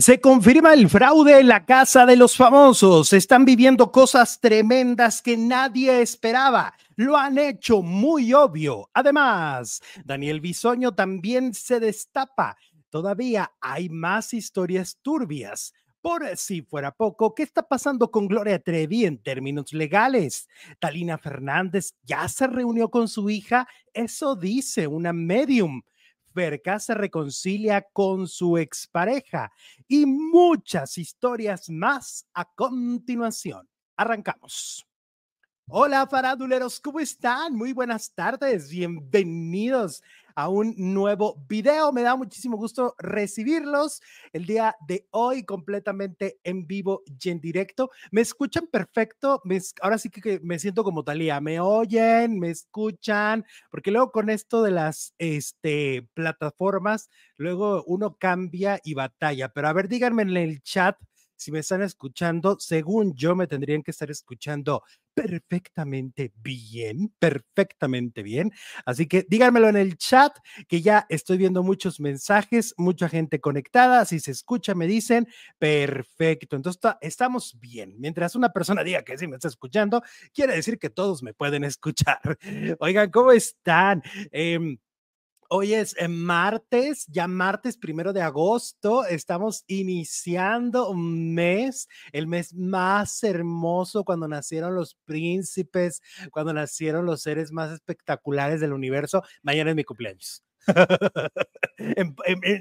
Se confirma el fraude en la casa de los famosos. Están viviendo cosas tremendas que nadie esperaba. Lo han hecho muy obvio. Además, Daniel Bisoño también se destapa. Todavía hay más historias turbias. Por si fuera poco, ¿qué está pasando con Gloria Trevi en términos legales? Talina Fernández ya se reunió con su hija. Eso dice una medium. Se reconcilia con su expareja y muchas historias más a continuación. Arrancamos. Hola faraduleros, ¿cómo están? Muy buenas tardes, bienvenidos a un nuevo video. Me da muchísimo gusto recibirlos el día de hoy completamente en vivo y en directo. ¿Me escuchan perfecto? ahora sí que me siento como Talía. ¿Me oyen? ¿Me escuchan? Porque luego con esto de las este, plataformas, luego uno cambia y batalla. Pero a ver, díganme en el chat si me están escuchando, según yo me tendrían que estar escuchando perfectamente bien, perfectamente bien. Así que díganmelo en el chat, que ya estoy viendo muchos mensajes, mucha gente conectada. Si se escucha, me dicen, perfecto. Entonces estamos bien. Mientras una persona diga que sí me está escuchando, quiere decir que todos me pueden escuchar. Oigan, ¿cómo están? Eh, Hoy es eh, martes, ya martes primero de agosto. Estamos iniciando un mes, el mes más hermoso cuando nacieron los príncipes, cuando nacieron los seres más espectaculares del universo. Mañana es mi cumpleaños. en,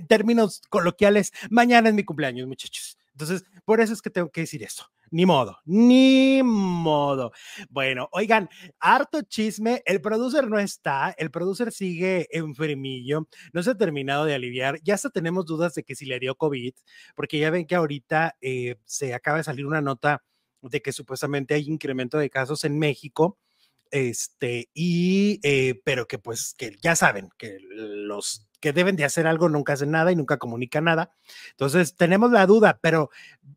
términos coloquiales, mañana es mi cumpleaños, muchachos. Entonces, por eso es que tengo que decir eso. Ni modo, ni modo. Bueno, oigan, harto chisme. El producer no está, el producer sigue enfermillo, no se ha terminado de aliviar. Ya hasta tenemos dudas de que si le dio COVID, porque ya ven que ahorita eh, se acaba de salir una nota de que supuestamente hay incremento de casos en México este, y, eh, pero que pues, que ya saben que los que deben de hacer algo nunca hacen nada y nunca comunican nada. Entonces, tenemos la duda, pero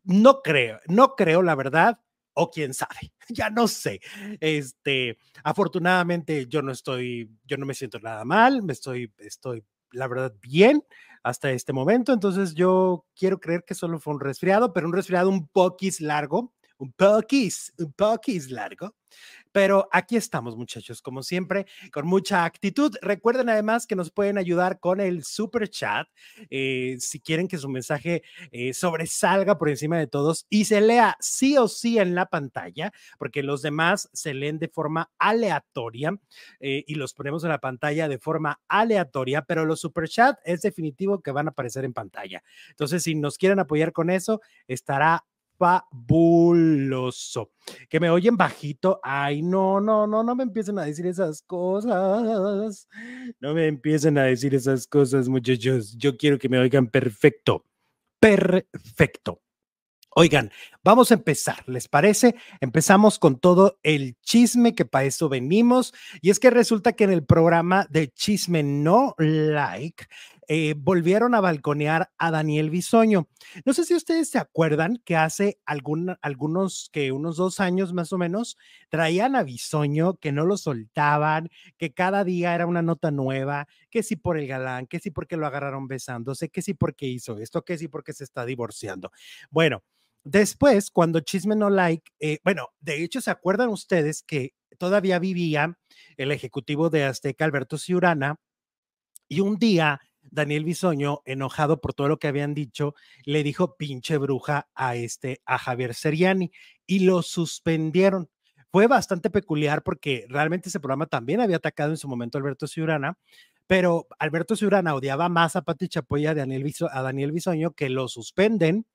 no creo, no creo, la verdad, o quién sabe, ya no sé. Este, afortunadamente yo no estoy, yo no me siento nada mal, me estoy, estoy, la verdad, bien hasta este momento. Entonces, yo quiero creer que solo fue un resfriado, pero un resfriado un poquis largo, un poquis, un poquis largo. Pero aquí estamos, muchachos, como siempre, con mucha actitud. Recuerden además que nos pueden ayudar con el super chat eh, si quieren que su mensaje eh, sobresalga por encima de todos y se lea sí o sí en la pantalla, porque los demás se leen de forma aleatoria eh, y los ponemos en la pantalla de forma aleatoria, pero los super chat es definitivo que van a aparecer en pantalla. Entonces, si nos quieren apoyar con eso, estará fabuloso. Que me oyen bajito. Ay, no, no, no, no me empiecen a decir esas cosas. No me empiecen a decir esas cosas, muchachos. Yo quiero que me oigan perfecto. Perfecto. Oigan, vamos a empezar, ¿les parece? Empezamos con todo el chisme que para eso venimos. Y es que resulta que en el programa de Chisme No Like eh, volvieron a balconear a Daniel Bisoño. No sé si ustedes se acuerdan que hace algunos, que unos dos años más o menos, traían a Bisoño, que no lo soltaban, que cada día era una nota nueva, que sí por el galán, que sí porque lo agarraron besándose, que sí porque hizo esto, que sí porque se está divorciando. Bueno. Después, cuando Chisme No Like, eh, bueno, de hecho, ¿se acuerdan ustedes que todavía vivía el ejecutivo de Azteca, Alberto Ciurana, y un día Daniel Bisoño, enojado por todo lo que habían dicho, le dijo pinche bruja a este, a Javier Seriani y lo suspendieron. Fue bastante peculiar porque realmente ese programa también había atacado en su momento a Alberto Ciurana, pero Alberto Ciurana odiaba más a Pati Chapoya a Daniel, a Daniel Bisoño que lo suspenden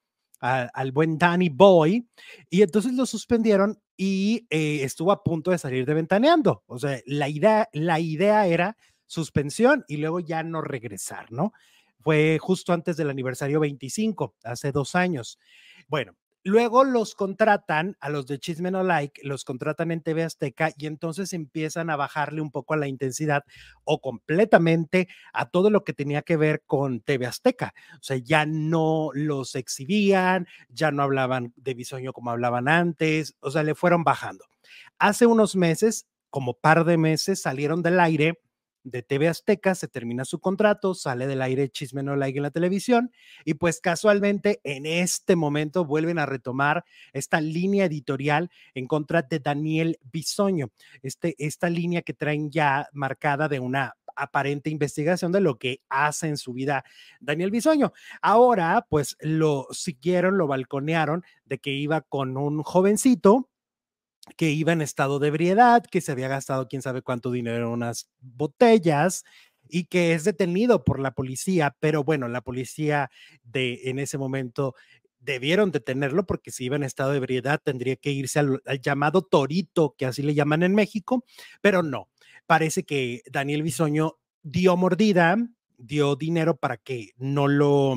al buen Danny Boy y entonces lo suspendieron y eh, estuvo a punto de salir de ventaneando. O sea, la idea, la idea era suspensión y luego ya no regresar, ¿no? Fue justo antes del aniversario 25, hace dos años. Bueno, luego los contratan a los de Chisme No Like, los contratan en TV Azteca y entonces empiezan a bajarle un poco a la intensidad o completamente a todo lo que tenía que ver con TV Azteca. O sea, ya no los exhibían, ya no hablaban de bisoño como hablaban antes, o sea, le fueron bajando. Hace unos meses, como par de meses, salieron del aire de TV Azteca, se termina su contrato, sale del aire Chisme No Like en la televisión y pues casualmente en este momento vuelven a retomar esta línea editorial en contra de Daniel Bisoño, este, esta línea que traen ya marcada de una aparente investigación de lo que hace en su vida Daniel Bisoño. Ahora, pues lo siguieron, lo balconearon de que iba con un jovencito que iba en estado de ebriedad, que se había gastado quién sabe cuánto dinero en unas botellas y que es detenido por la policía, pero bueno, la policía de en ese momento debieron detenerlo porque si iba en estado de ebriedad tendría que irse al, llamado torito, que así le llaman en México, pero no. Parece que Daniel Bisoño dio mordida, dio dinero para que no lo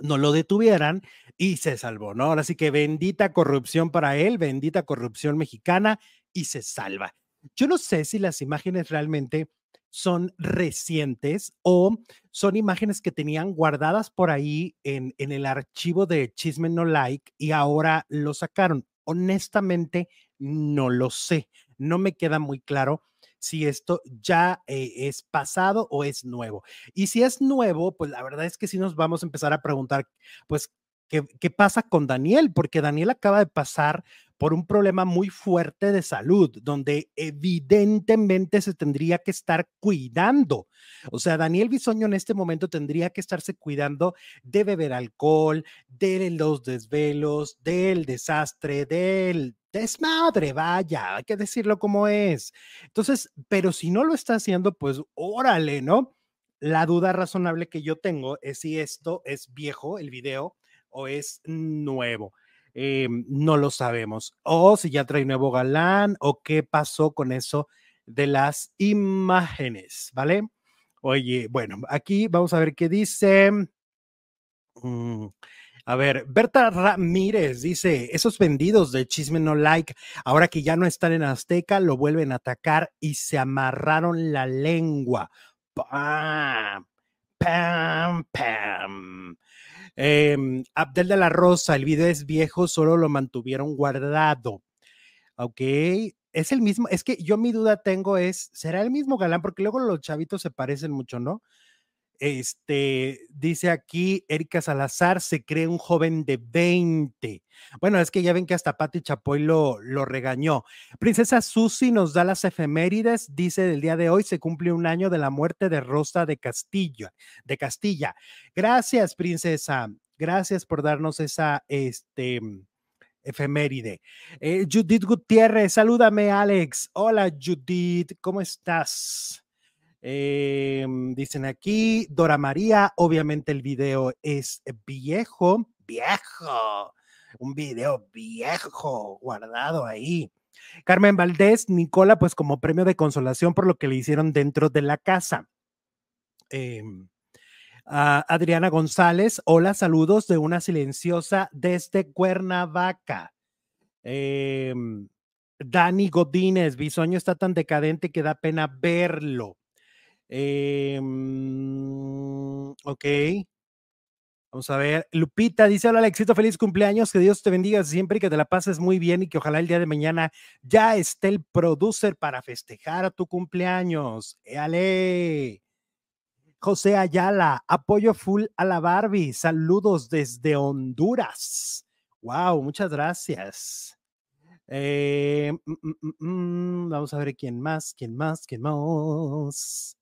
no lo detuvieran y se salvó, ¿no? Ahora sí que bendita corrupción para él, bendita corrupción mexicana y se salva. Yo no sé si las imágenes realmente son recientes o son imágenes que tenían guardadas por ahí en, en el archivo de Chisme No Like y ahora lo sacaron. Honestamente, no lo sé. No me queda muy claro si esto ya eh, es pasado o es nuevo. Y si es nuevo, pues la verdad es que sí nos vamos a empezar a preguntar, pues, ¿qué, qué pasa con Daniel? Porque Daniel acaba de pasar por un problema muy fuerte de salud, donde evidentemente se tendría que estar cuidando. O sea, Daniel Bisoño en este momento tendría que estarse cuidando de beber alcohol, de los desvelos, del desastre, del desmadre, vaya, hay que decirlo como es. Entonces, pero si no lo está haciendo, pues órale, ¿no? La duda razonable que yo tengo es si esto es viejo, el video, o es nuevo. Eh, no lo sabemos. O si ya trae nuevo galán, o qué pasó con eso de las imágenes, ¿vale? Oye, bueno, aquí vamos a ver qué dice. Mm, a ver, Berta Ramírez dice, esos vendidos de Chisme No Like, ahora que ya no están en Azteca, lo vuelven a atacar y se amarraron la lengua. Pam, pam. Em, Abdel de la Rosa, el video es viejo, solo lo mantuvieron guardado. Ok, es el mismo, es que yo mi duda tengo es, ¿será el mismo galán? Porque luego los chavitos se parecen mucho, ¿no? Este, dice aquí Erika Salazar, se cree un joven de 20. Bueno, es que ya ven que hasta Pati Chapoy lo, lo regañó. Princesa Susi nos da las efemérides, dice del día de hoy se cumple un año de la muerte de Rosa de Castilla, de Castilla. Gracias, princesa. Gracias por darnos esa, este, efeméride. Eh, Judith Gutiérrez, salúdame, Alex. Hola, Judith, ¿cómo estás? Em, dicen aquí, Dora María, obviamente el video es viejo, viejo, un video viejo guardado ahí. Carmen Valdés, Nicola, pues como premio de consolación por lo que le hicieron dentro de la casa. Em, Adriana González, hola, saludos de una silenciosa desde Cuernavaca. Em, Dani Godínez, Bisoño está tan decadente que da pena verlo. Eh, ok. Vamos a ver. Lupita dice: Hola, éxito, feliz cumpleaños. Que Dios te bendiga siempre y que te la pases muy bien y que ojalá el día de mañana ya esté el producer para festejar tu cumpleaños. ¡Éale! José Ayala, apoyo full a la Barbie. Saludos desde Honduras. Wow, muchas gracias. Eh, mm, mm, mm, vamos a ver quién más, quién más, quién más.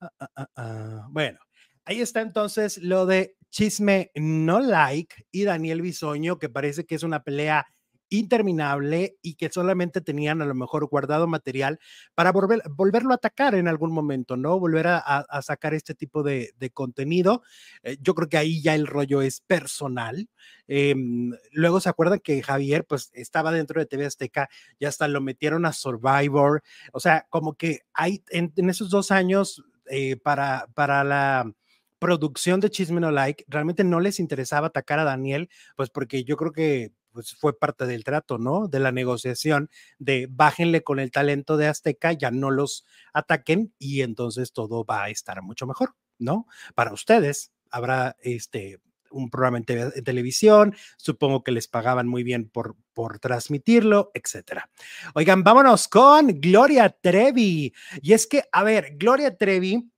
Ah, bueno, ahí está entonces lo de Chisme No Like y Daniel Bisoño, que parece que es una pelea interminable y que solamente tenían a lo mejor guardado material para volver, volverlo a atacar en algún momento, ¿no? Volver a, sacar este tipo de, contenido. Eh, yo creo que ahí ya el rollo es personal. Em, luego se acuerdan que Javier pues estaba dentro de TV Azteca y hasta lo metieron a Survivor. O sea, como que hay en esos dos años eh, para, para la producción de Chisme No Like, realmente no les interesaba atacar a Daniel, pues porque yo creo que pues fue parte del trato, ¿no? De la negociación de bájenle con el talento de Azteca, ya no los ataquen y entonces todo va a estar mucho mejor, ¿no? Para ustedes habrá este un programa en, televisión, supongo que les pagaban muy bien por, por transmitirlo, etcétera. Oigan, vámonos con Gloria Trevi. Y es que, a ver, Gloria Trevi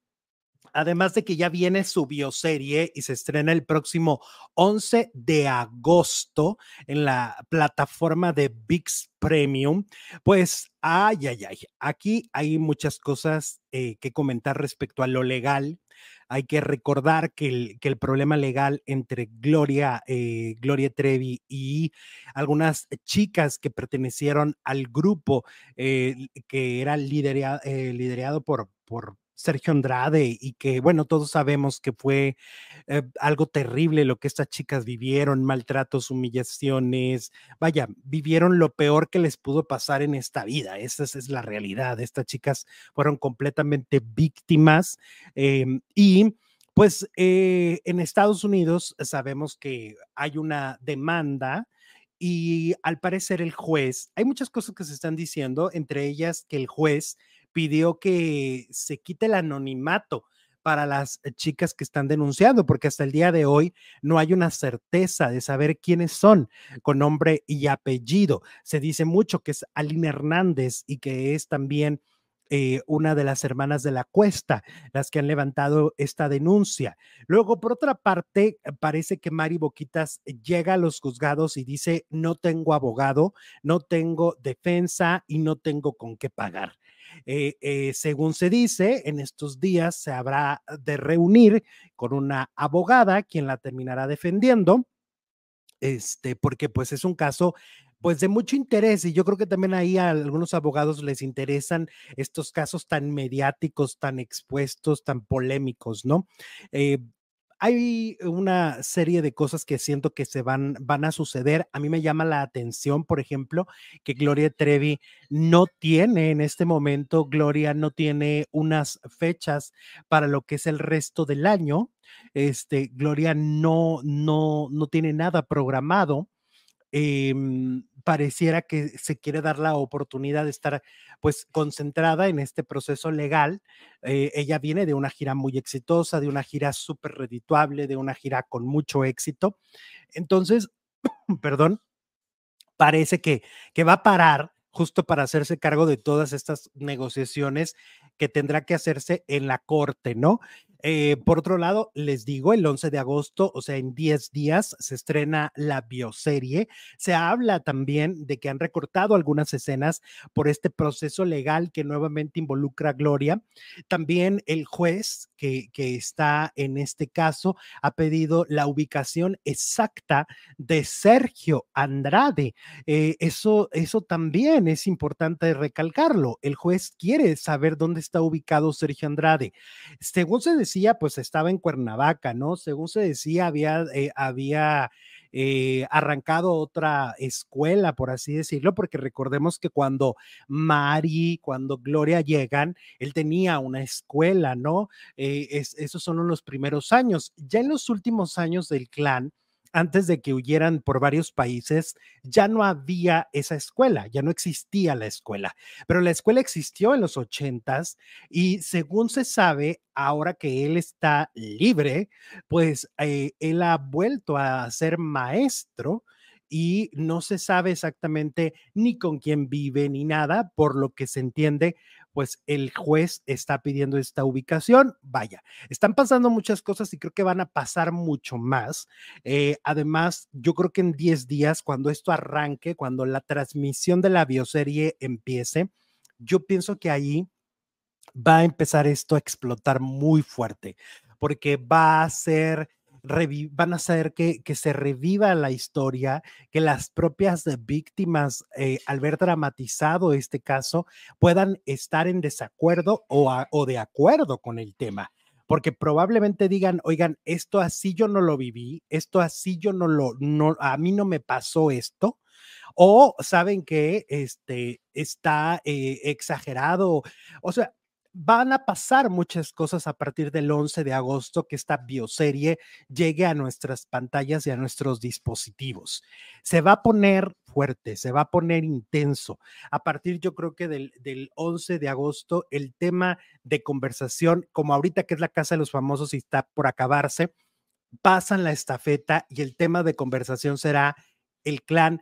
Además de que ya viene su bioserie y se estrena el próximo 11 de agosto en la plataforma de VIX Premium, pues, ay, ay, ay, aquí hay muchas cosas eh, que comentar respecto a lo legal. Hay que recordar que el, que el problema legal entre Gloria, eh, Gloria Trevi y algunas chicas que pertenecieron al grupo eh, que era liderado por, por Sergio Andrade y que, bueno, todos sabemos que fue eh, algo terrible lo que estas chicas vivieron, maltratos, humillaciones, vaya, vivieron lo peor que les pudo pasar en esta vida, esa es, la realidad, estas chicas fueron completamente víctimas em, y pues eh, en Estados Unidos sabemos que hay una demanda y al parecer el juez, hay muchas cosas que se están diciendo, entre ellas que el juez pidió que se quite el anonimato para las chicas que están denunciando, porque hasta el día de hoy no hay una certeza de saber quiénes son con nombre y apellido. Se dice mucho que es Aline Hernández y que es también eh, una de las hermanas de la cuesta, las que han levantado esta denuncia. Luego, por otra parte, parece que Mari Boquitas llega a los juzgados y dice, no tengo abogado, no tengo defensa y no tengo con qué pagar. Eh, eh, según se dice, en estos días se habrá de reunir con una abogada quien la terminará defendiendo, este, porque pues es un caso pues de mucho interés y yo creo que también ahí a algunos abogados les interesan estos casos tan mediáticos, tan expuestos, tan polémicos, ¿no? Eh, hay una serie de cosas que siento que se van, van a suceder. A mí me llama la atención, por ejemplo, que Gloria Trevi no tiene en este momento, Gloria no tiene unas fechas para lo que es el resto del año. Este, Gloria no, no, no tiene nada programado. Em, pareciera que se quiere dar la oportunidad de estar pues concentrada en este proceso legal. Eh, ella viene de una gira muy exitosa, de una gira súper redituable, de una gira con mucho éxito. Entonces, perdón, parece que, que va a parar justo para hacerse cargo de todas estas negociaciones que tendrá que hacerse en la corte, ¿no? Eh, por otro lado, les digo, el 11 de agosto, o sea, en 10 días, se estrena la bioserie. Se habla también de que han recortado algunas escenas por este proceso legal que nuevamente involucra a Gloria. También el juez que, está en este caso ha pedido la ubicación exacta de Sergio Andrade. Eh, eso, eso también es importante recalcarlo. El juez quiere saber dónde está ubicado Sergio Andrade. Según se decía, pues estaba en Cuernavaca, ¿no? Según se decía, había, eh, había eh, arrancado otra escuela, por así decirlo, porque recordemos que cuando Mari, cuando Gloria llegan, él tenía una escuela, ¿no? Eh, esos son los primeros años. Ya en los últimos años del clan, antes de que huyeran por varios países, ya no había esa escuela, ya no existía la escuela, pero la escuela existió en los ochentas y según se sabe, ahora que él está libre, pues eh, él ha vuelto a ser maestro y no se sabe exactamente ni con quién vive ni nada, por lo que se entiende, pues el juez está pidiendo esta ubicación. Vaya, están pasando muchas cosas y creo que van a pasar mucho más. Eh, además, yo creo que en 10 días, cuando esto arranque, cuando la transmisión de la bioserie empiece, yo pienso que ahí va a empezar esto a explotar muy fuerte, porque va a ser van a hacer que, que, se reviva la historia, que las propias víctimas, eh, al ver dramatizado este caso, puedan estar en desacuerdo o, o de acuerdo con el tema. Porque probablemente digan, oigan, esto así yo no lo viví, esto así yo no lo, no, a mí no me pasó esto, o saben que este está eh, exagerado, o sea, van a pasar muchas cosas a partir del 11 de agosto que esta bioserie llegue a nuestras pantallas y a nuestros dispositivos. Se va a poner fuerte, se va a poner intenso. A partir yo creo que del, del 11 de agosto, el tema de conversación, como ahorita que es la Casa de los Famosos y está por acabarse, pasan la estafeta y el tema de conversación será el clan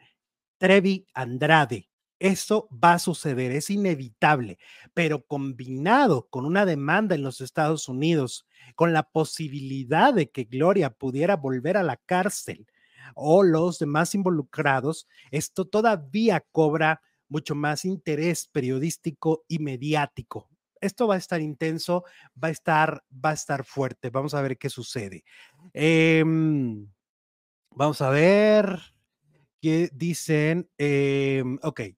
Trevi Andrade. Eso va a suceder, es inevitable, pero combinado con una demanda en los Estados Unidos, con la posibilidad de que Gloria pudiera volver a la cárcel o los demás involucrados, esto todavía cobra mucho más interés periodístico y mediático. Esto va a estar intenso, va a estar, va a estar fuerte. Vamos a ver qué sucede. Em, vamos a ver qué dicen. Em, ok.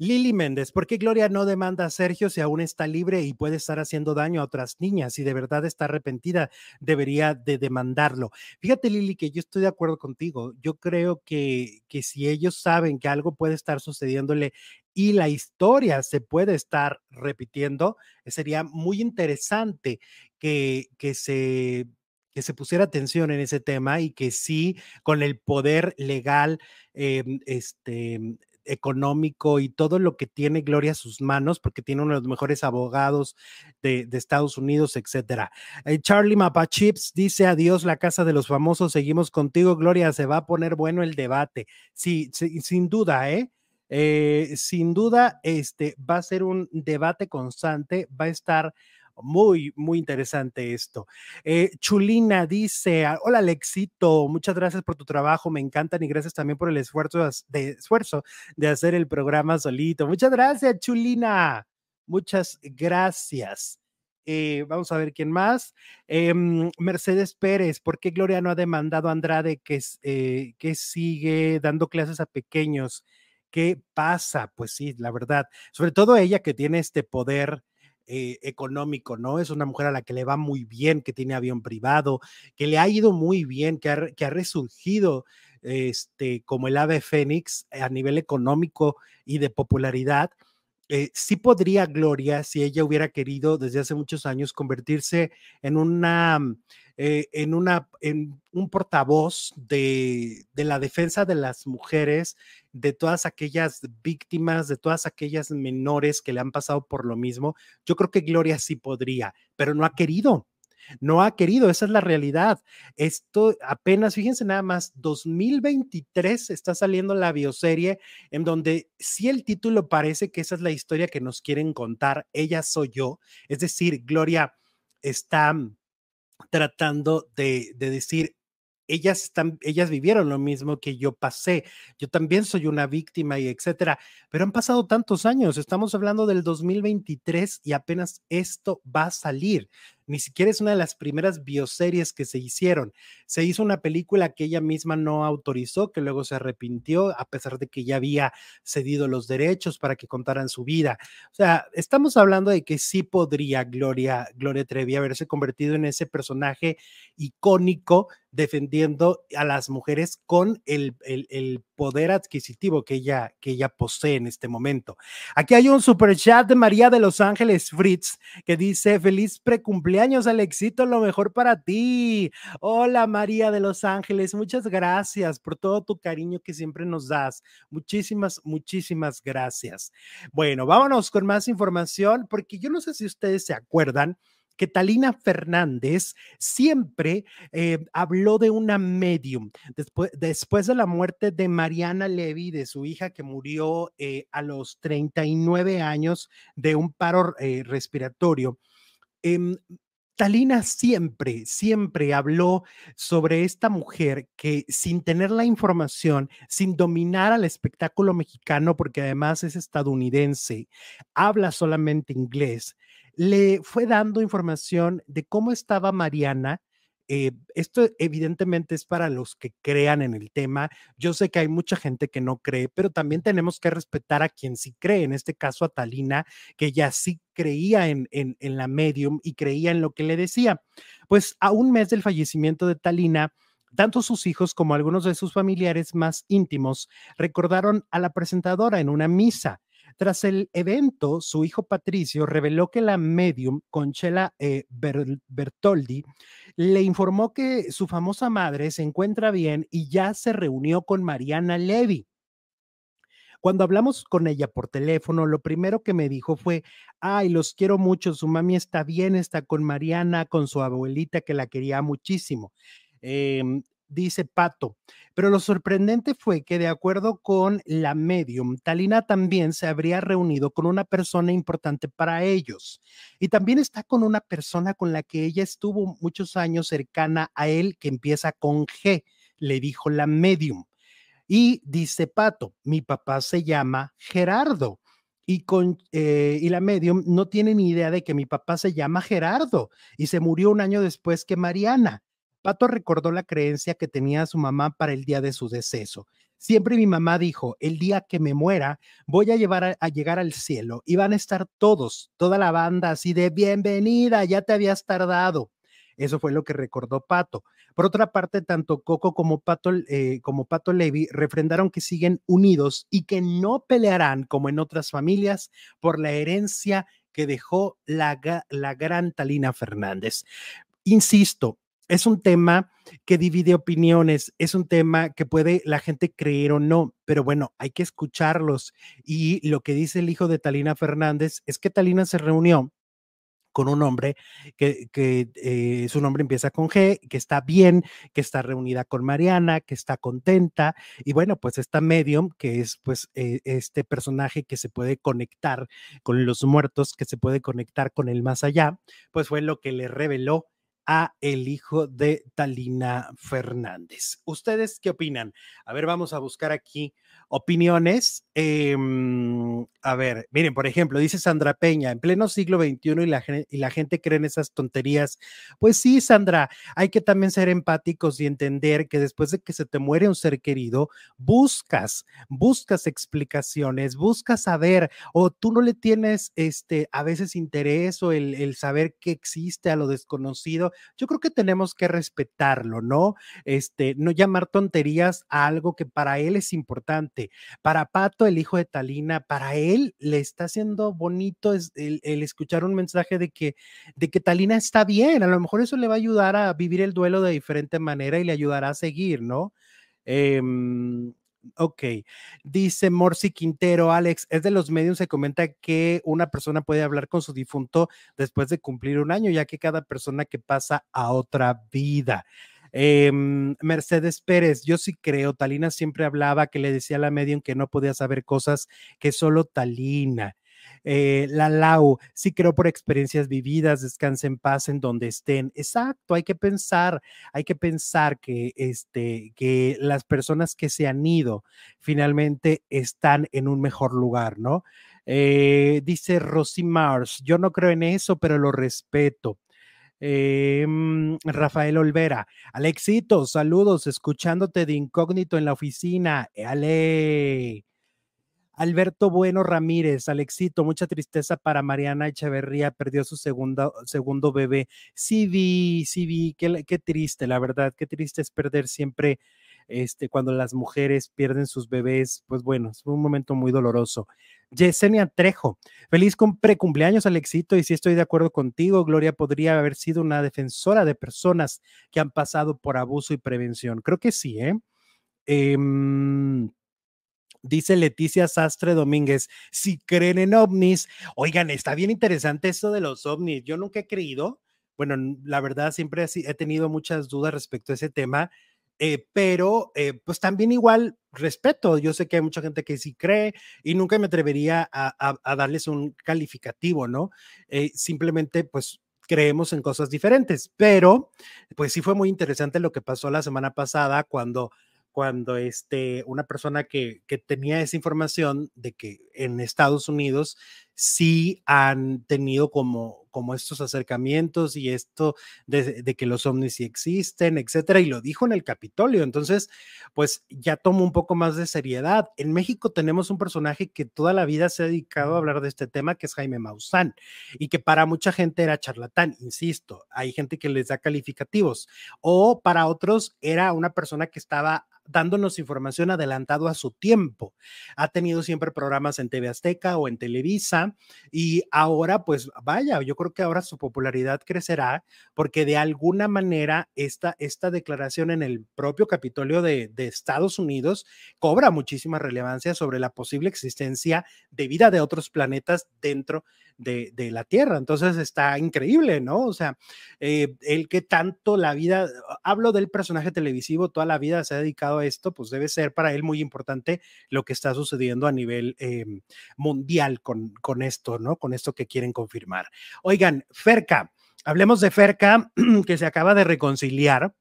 Lili Méndez, ¿por qué Gloria no demanda a Sergio si aún está libre y puede estar haciendo daño a otras niñas? Si de verdad está arrepentida, debería de demandarlo. Fíjate, Lili, que yo estoy de acuerdo contigo. Yo creo que, que si ellos saben que algo puede estar sucediéndole y la historia se puede estar repitiendo, sería muy interesante que, que se que se pusiera atención en ese tema y que sí, con el poder legal, em, este, económico y todo lo que tiene Gloria a sus manos, porque tiene uno de los mejores abogados de, Estados Unidos, etcétera. Eh, Charlie Mapachips dice adiós, la casa de los famosos, seguimos contigo, Gloria, se va a poner bueno el debate. Sí, sin duda, ¿eh? ¿eh? sin duda, este va a ser un debate constante, va a estar muy, muy interesante esto. Eh, Chulina dice, ah, hola Lexito, muchas gracias por tu trabajo, me encantan y gracias también por el esfuerzo de, esfuerzo de hacer el programa solito. Muchas gracias, Chulina. Muchas gracias. Eh, vamos a ver quién más. Em, Mercedes Pérez, ¿por qué Gloria no ha demandado a Andrade que, eh, que sigue dando clases a pequeños? ¿Qué pasa? Pues sí, la verdad, sobre todo ella que tiene este poder eh, económico, ¿no? Es una mujer a la que le va muy bien, que tiene avión privado, que le ha ido muy bien, que ha, resurgido este, como el ave fénix a nivel económico y de popularidad. Eh, sí podría Gloria, si ella hubiera querido desde hace muchos años, convertirse en una, eh, en una, en un portavoz de, de, la defensa de las mujeres, de todas aquellas víctimas, de todas aquellas menores que le han pasado por lo mismo. Yo creo que Gloria sí podría, pero no ha querido no ha querido, esa es la realidad. Esto apenas, fíjense nada más, 2023 está saliendo la bioserie en donde si el título parece que esa es la historia que nos quieren contar, ella soy yo, es decir, Gloria está tratando de, de decir, ellas, están, ellas vivieron lo mismo que yo pasé. Yo también soy una víctima y etcétera. Pero han pasado tantos años. Estamos hablando del 2023 y apenas esto va a salir ni siquiera es una de las primeras bioseries que se hicieron. Se hizo una película que ella misma no autorizó, que luego se arrepintió, a pesar de que ya había cedido los derechos para que contaran su vida. O sea, estamos hablando de que sí podría Gloria, Gloria Trevi haberse convertido en ese personaje icónico defendiendo a las mujeres con el, poder adquisitivo que ella, que ella posee en este momento. Aquí hay un super chat de María de Los Ángeles Fritz que dice, feliz precumpleaños Alexito, lo mejor para ti. Hola María de Los Ángeles, muchas gracias por todo tu cariño que siempre nos das. Muchísimas, muchísimas gracias. Bueno, vámonos con más información porque yo no sé si ustedes se acuerdan que Talina Fernández siempre eh, habló de una medium. Después, después de la muerte de Mariana Levy, de su hija que murió eh, a los 39 años de un paro eh, respiratorio, em, Talina siempre, siempre habló sobre esta mujer que sin tener la información, sin dominar al espectáculo mexicano, porque además es estadounidense, habla solamente inglés, le fue dando información de cómo estaba Mariana. Eh, esto evidentemente es para los que crean en el tema. Yo sé que hay mucha gente que no cree, pero también tenemos que respetar a quien sí cree, en este caso a Talina, que ya sí creía en, en, en la medium y creía en lo que le decía. Pues a un mes del fallecimiento de Talina, tanto sus hijos como algunos de sus familiares más íntimos recordaron a la presentadora en una misa. Tras el evento, su hijo Patricio reveló que la medium Conchela eh, Bertoldi le informó que su famosa madre se encuentra bien y ya se reunió con Mariana Levy. Cuando hablamos con ella por teléfono, lo primero que me dijo fue, ay, los quiero mucho, su mami está bien, está con Mariana, con su abuelita que la quería muchísimo. Em, dice Pato. Pero lo sorprendente fue que de acuerdo con la medium, Talina también se habría reunido con una persona importante para ellos. Y también está con una persona con la que ella estuvo muchos años cercana a él, que empieza con G, le dijo la medium. Y dice Pato, mi papá se llama Gerardo. Y, con, eh, y la medium no tiene ni idea de que mi papá se llama Gerardo y se murió un año después que Mariana. Pato recordó la creencia que tenía su mamá para el día de su deceso. Siempre mi mamá dijo, el día que me muera, voy a llevar a, llegar al cielo y van a estar todos, toda la banda así de bienvenida, ya te habías tardado. Eso fue lo que recordó Pato. Por otra parte, tanto Coco como Pato, eh, como Pato Levi refrendaron que siguen unidos y que no pelearán como en otras familias por la herencia que dejó la, la gran Talina Fernández. Insisto, es un tema que divide opiniones, es un tema que puede la gente creer o no, pero bueno, hay que escucharlos. Y lo que dice el hijo de Talina Fernández es que Talina se reunió con un hombre que, eh, su nombre empieza con G, que está bien, que está reunida con Mariana, que está contenta. Y bueno, pues esta medium, que es pues eh, este personaje que se puede conectar con los muertos, que se puede conectar con el más allá, pues fue lo que le reveló a el hijo de Talina Fernández. ¿Ustedes qué opinan? A ver, vamos a buscar aquí opiniones. Em, a ver, miren, por ejemplo, dice Sandra Peña, en pleno siglo XXI y la, y la gente cree en esas tonterías. Pues sí, Sandra, hay que también ser empáticos y entender que después de que se te muere un ser querido, buscas, buscas explicaciones, buscas saber, o tú no le tienes este, a veces interés o el, el saber que existe a lo desconocido. Yo creo que tenemos que respetarlo, ¿no? Este, no llamar tonterías a algo que para él es importante para Pato, el hijo de Talina, para él le está haciendo bonito el, escuchar un mensaje de que, de que Talina está bien. A lo mejor eso le va a ayudar a vivir el duelo de diferente manera y le ayudará a seguir, ¿no? Em, ok, dice Morsi Quintero, Alex, es de los medios, se comenta que una persona puede hablar con su difunto después de cumplir un año, ya que cada persona que pasa a otra vida. Em, Mercedes Pérez, yo sí creo, Talina siempre hablaba que le decía a la medium que no podía saber cosas que solo Talina. Eh, la Lau, sí creo por experiencias vividas, descanse en paz en donde estén. Exacto, hay que pensar, hay que pensar que, este, que las personas que se han ido finalmente están en un mejor lugar, ¿no? Eh, dice Rosy Mars, yo no creo en eso, pero lo respeto. Em, Rafael Olvera, Alexito, saludos, escuchándote de incógnito en la oficina. Ale. Alberto Bueno Ramírez, Alexito, mucha tristeza para Mariana Echeverría, perdió su segundo bebé. Sí vi, sí vi, qué, triste, la verdad, qué triste es perder siempre este, cuando las mujeres pierden sus bebés, pues bueno, es un momento muy doloroso. Yesenia Trejo, feliz precumpleaños al éxito y si estoy de acuerdo contigo, Gloria podría haber sido una defensora de personas que han pasado por abuso y prevención. Creo que sí, ¿eh? Em, dice Leticia Sastre Domínguez, si creen en ovnis, oigan, está bien interesante esto de los ovnis. Yo nunca he creído, bueno, la verdad siempre he tenido muchas dudas respecto a ese tema. Eh, pero eh, pues también igual respeto. Yo sé que hay mucha gente que sí cree y nunca me atrevería a, darles un calificativo, ¿no? Eh, simplemente pues creemos en cosas diferentes, pero pues sí fue muy interesante lo que pasó la semana pasada cuando cuando este, una persona que, que, tenía esa información de que en Estados Unidos sí han tenido como, como estos acercamientos y esto de, que los ovnis existen, etcétera, y lo dijo en el Capitolio. Entonces, pues ya tomo un poco más de seriedad. En México tenemos un personaje que toda la vida se ha dedicado a hablar de este tema, que es Jaime Maussan, y que para mucha gente era charlatán, insisto, hay gente que les da calificativos, o para otros era una persona que estaba dándonos información adelantado a su tiempo. Ha tenido siempre programas en TV Azteca o en Televisa y ahora, pues vaya, yo creo que ahora su popularidad crecerá porque de alguna manera esta, esta declaración en el propio Capitolio de, Estados Unidos cobra muchísima relevancia sobre la posible existencia de vida de otros planetas dentro de, la Tierra. Entonces está increíble, ¿no? O sea, eh, el que tanto la vida, hablo del personaje televisivo, toda la vida se ha dedicado a esto, pues debe ser para él muy importante lo que está sucediendo a nivel eh, mundial con, con esto, ¿no? Con esto que quieren confirmar. Oigan, Ferca, hablemos de Ferca, que se acaba de reconciliar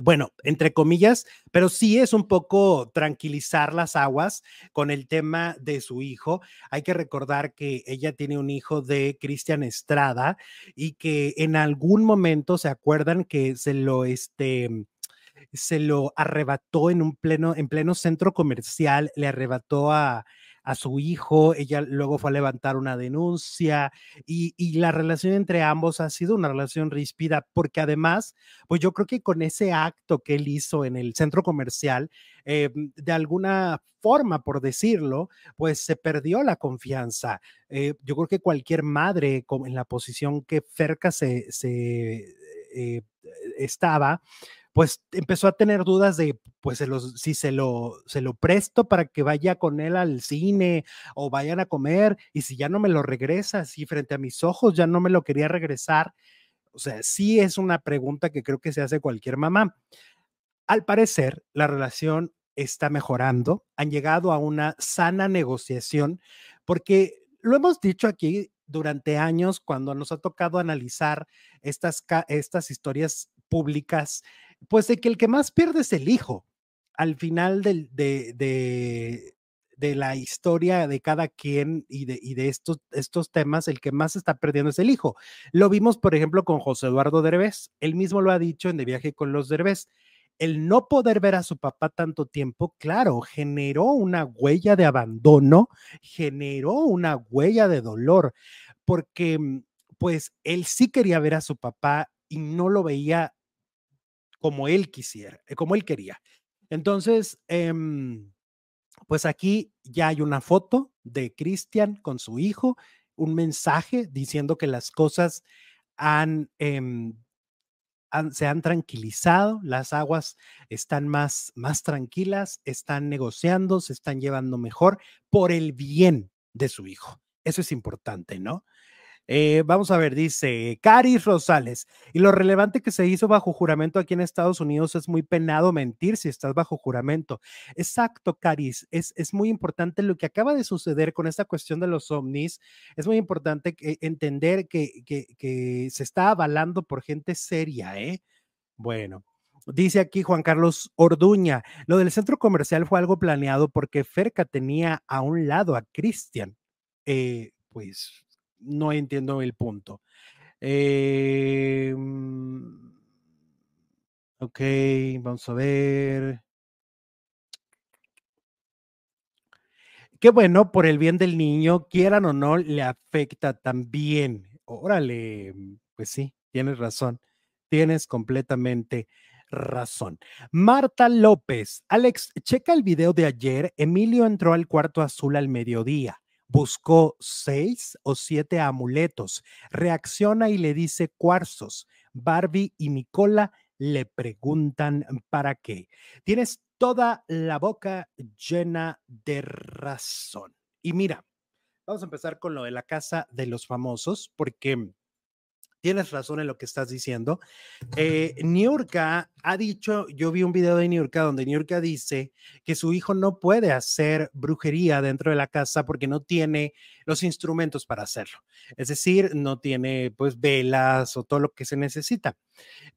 bueno, entre comillas, pero sí es un poco tranquilizar las aguas con el tema de su hijo. Hay que recordar que ella tiene un hijo de Cristian Estrada y que en algún momento se acuerdan que se lo este se lo arrebató en un pleno en pleno centro comercial, le arrebató a a su hijo, ella luego fue a levantar una denuncia y, la relación entre ambos ha sido una relación ríspida porque además, pues yo creo que con ese acto que él hizo en el centro comercial, eh, de alguna forma, por decirlo, pues se perdió la confianza. Eh, yo creo que cualquier madre en la posición que Ferca se, eh, estaba, pues empezó a tener dudas de, pues los, si se lo, se lo presto para que vaya con él al cine o vayan a comer y si ya no me lo regresa, si frente a mis ojos ya no me lo quería regresar. O sea, sí es una pregunta que creo que se hace cualquier mamá. Al parecer, la relación está mejorando, han llegado a una sana negociación, porque lo hemos dicho aquí durante años cuando nos ha tocado analizar estas, estas historias públicas pues de que el que más pierde es el hijo. Al final de, de, de, la historia de cada quien y de, y de estos, estos temas, el que más está perdiendo es el hijo. Lo vimos, por ejemplo, con José Eduardo Derbez. Él mismo lo ha dicho en De Viaje con los Derbez. El no poder ver a su papá tanto tiempo, claro, generó una huella de abandono, generó una huella de dolor, porque mm, pues él sí quería ver a su papá y no lo veía como él quisiera, eh, como él quería. Entonces, em, pues aquí ya hay una foto de Cristian con su hijo, un mensaje diciendo que las cosas han, em, se han tranquilizado, las aguas están más, más tranquilas, están negociando, se están llevando mejor por el bien de su hijo. Eso es importante, ¿no? Eh, vamos a ver, dice Caris Rosales, y lo relevante que se hizo bajo juramento aquí en Estados Unidos es muy penado mentir si estás bajo juramento. Exacto, Caris, es, es muy importante lo que acaba de suceder con esta cuestión de los ovnis, es muy importante entender que, que, se está avalando por gente seria, ¿eh? Bueno. Dice aquí Juan Carlos Orduña, lo del centro comercial fue algo planeado porque Ferca tenía a un lado a Cristian. Eh, pues no entiendo el punto. Eh, ok, vamos a ver. Qué bueno, por el bien del niño, quieran o no, le afecta también. Órale, pues sí, tienes razón. Tienes completamente razón. Marta López, Alex, checa el video de ayer. Emilio entró al cuarto azul al mediodía buscó seis o siete amuletos, reacciona y le dice cuarzos. Barbie y Nicola le preguntan para qué. Tienes toda la boca llena de razón. Y mira, vamos a empezar con lo de la casa de los famosos, porque tienes razón en lo que estás diciendo. Eh, Niurka ha dicho, yo vi un video de Niurka donde Niurka dice que su hijo no puede hacer brujería dentro de la casa porque no tiene los instrumentos para hacerlo. Es decir, no tiene pues velas o todo lo que se necesita.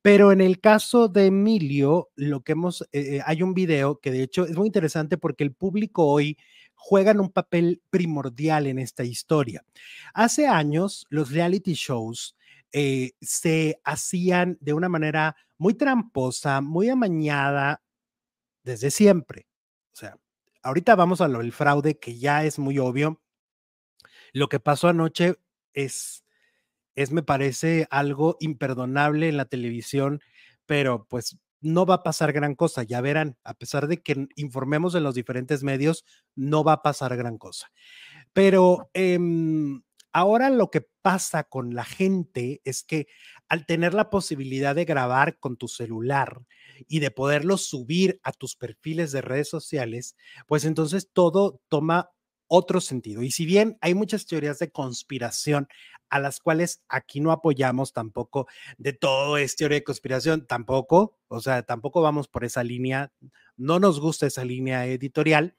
Pero en el caso de Emilio, lo que hemos, eh, eh, hay un video que de hecho es muy interesante porque el público hoy juegan un papel primordial en esta historia. Hace años, los reality shows eh, se hacían de una manera muy tramposa, muy amañada desde siempre. O sea, ahorita vamos a lo del fraude, que ya es muy obvio. Lo que pasó anoche es, es, me parece, algo imperdonable en la televisión, pero pues no va a pasar gran cosa, ya verán, a pesar de que informemos en los diferentes medios, no va a pasar gran cosa. Pero eh, Ahora lo que pasa con la gente es que al tener la posibilidad de grabar con tu celular y de poderlo subir a tus perfiles de redes sociales, pues entonces todo toma otro sentido. Y si bien hay muchas teorías de conspiración a las cuales aquí no apoyamos tampoco de todo es teoría de conspiración, tampoco, o sea, tampoco vamos por esa línea, no nos gusta esa línea editorial,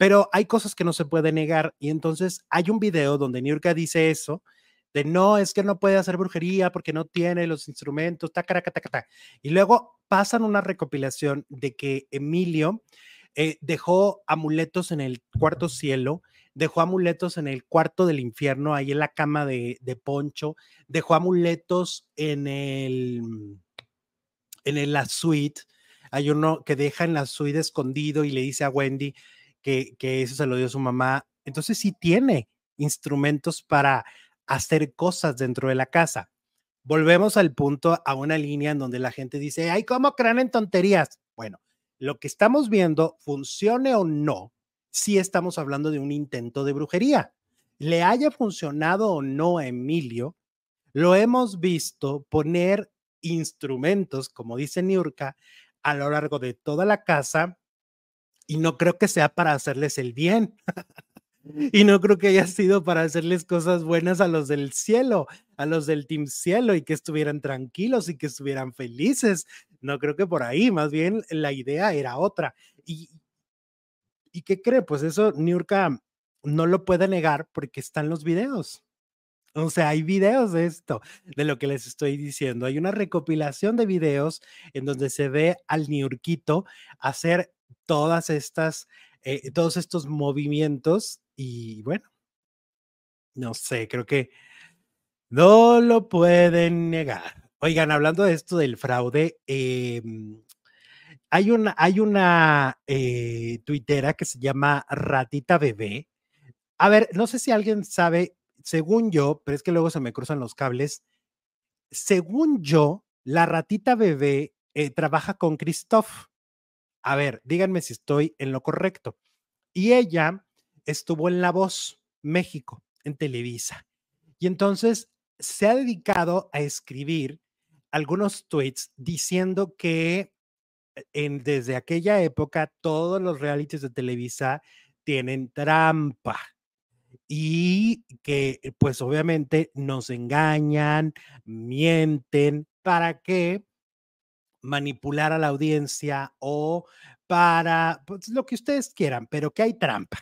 pero hay cosas que no se puede negar y entonces hay un video donde Niurka dice eso, de no, es que no puede hacer brujería porque no tiene los instrumentos, ta, ta, ta. Y luego pasan una recopilación de que Emilio eh, dejó amuletos en el cuarto cielo, dejó amuletos en el cuarto del infierno, ahí en la cama de, Poncho, dejó amuletos en el, en la suite. Hay uno que deja en la suite escondido y le dice a Wendy que, eso se lo dio su mamá. Entonces sí tiene instrumentos para hacer cosas dentro de la casa. Volvemos al punto, a una línea en donde la gente dice, ay, ¿cómo crean en tonterías? Bueno, lo que estamos viendo, funcione o no, si estamos hablando de un intento de brujería. Le haya funcionado o no a Emilio, lo hemos visto poner instrumentos, como dice Niurka, a lo largo de toda la casa y no creo que sea para hacerles el bien. Y no creo que haya sido para hacerles cosas buenas a los del cielo, a los del Team Cielo y que estuvieran tranquilos y que estuvieran felices. No creo que por ahí, más bien la idea era otra. ¿Y, ¿y qué cree? Pues eso Niurka no lo puede negar porque están los videos. O sea, hay videos de esto, de lo que les estoy diciendo. Hay una recopilación de videos en donde se ve al Niurquito hacer todas estas, eh, todos estos movimientos y bueno, no sé, creo que no lo pueden negar. Oigan, hablando de esto del fraude, em, hay una, hay una eh, tuitera que se llama Ratita Bebé. A ver, no sé si alguien sabe, según yo, pero es que luego se me cruzan los cables. Según yo, la ratita bebé eh, trabaja con Christoph. A ver, díganme si estoy en lo correcto. Y ella estuvo en La Voz México, en Televisa. Y entonces se ha dedicado a escribir algunos tweets diciendo que eh, en, desde aquella época todos los realities de Televisa tienen trampa y que pues obviamente nos engañan, mienten para que manipular a la audiencia o para pues, lo que ustedes quieran, pero que hay trampa.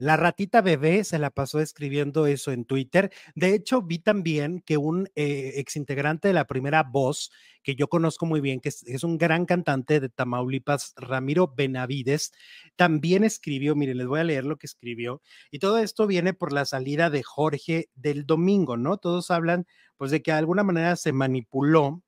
La ratita bebé se la pasó escribiendo eso en Twitter. De hecho, vi también que un eh, exintegrante de la primera voz, que yo conozco muy bien, que es, un gran cantante de Tamaulipas, Ramiro Benavides, también escribió, miren, les voy a leer lo que escribió. Y todo esto viene por la salida de Jorge del domingo, ¿no? Todos hablan, pues, de que de alguna manera se manipuló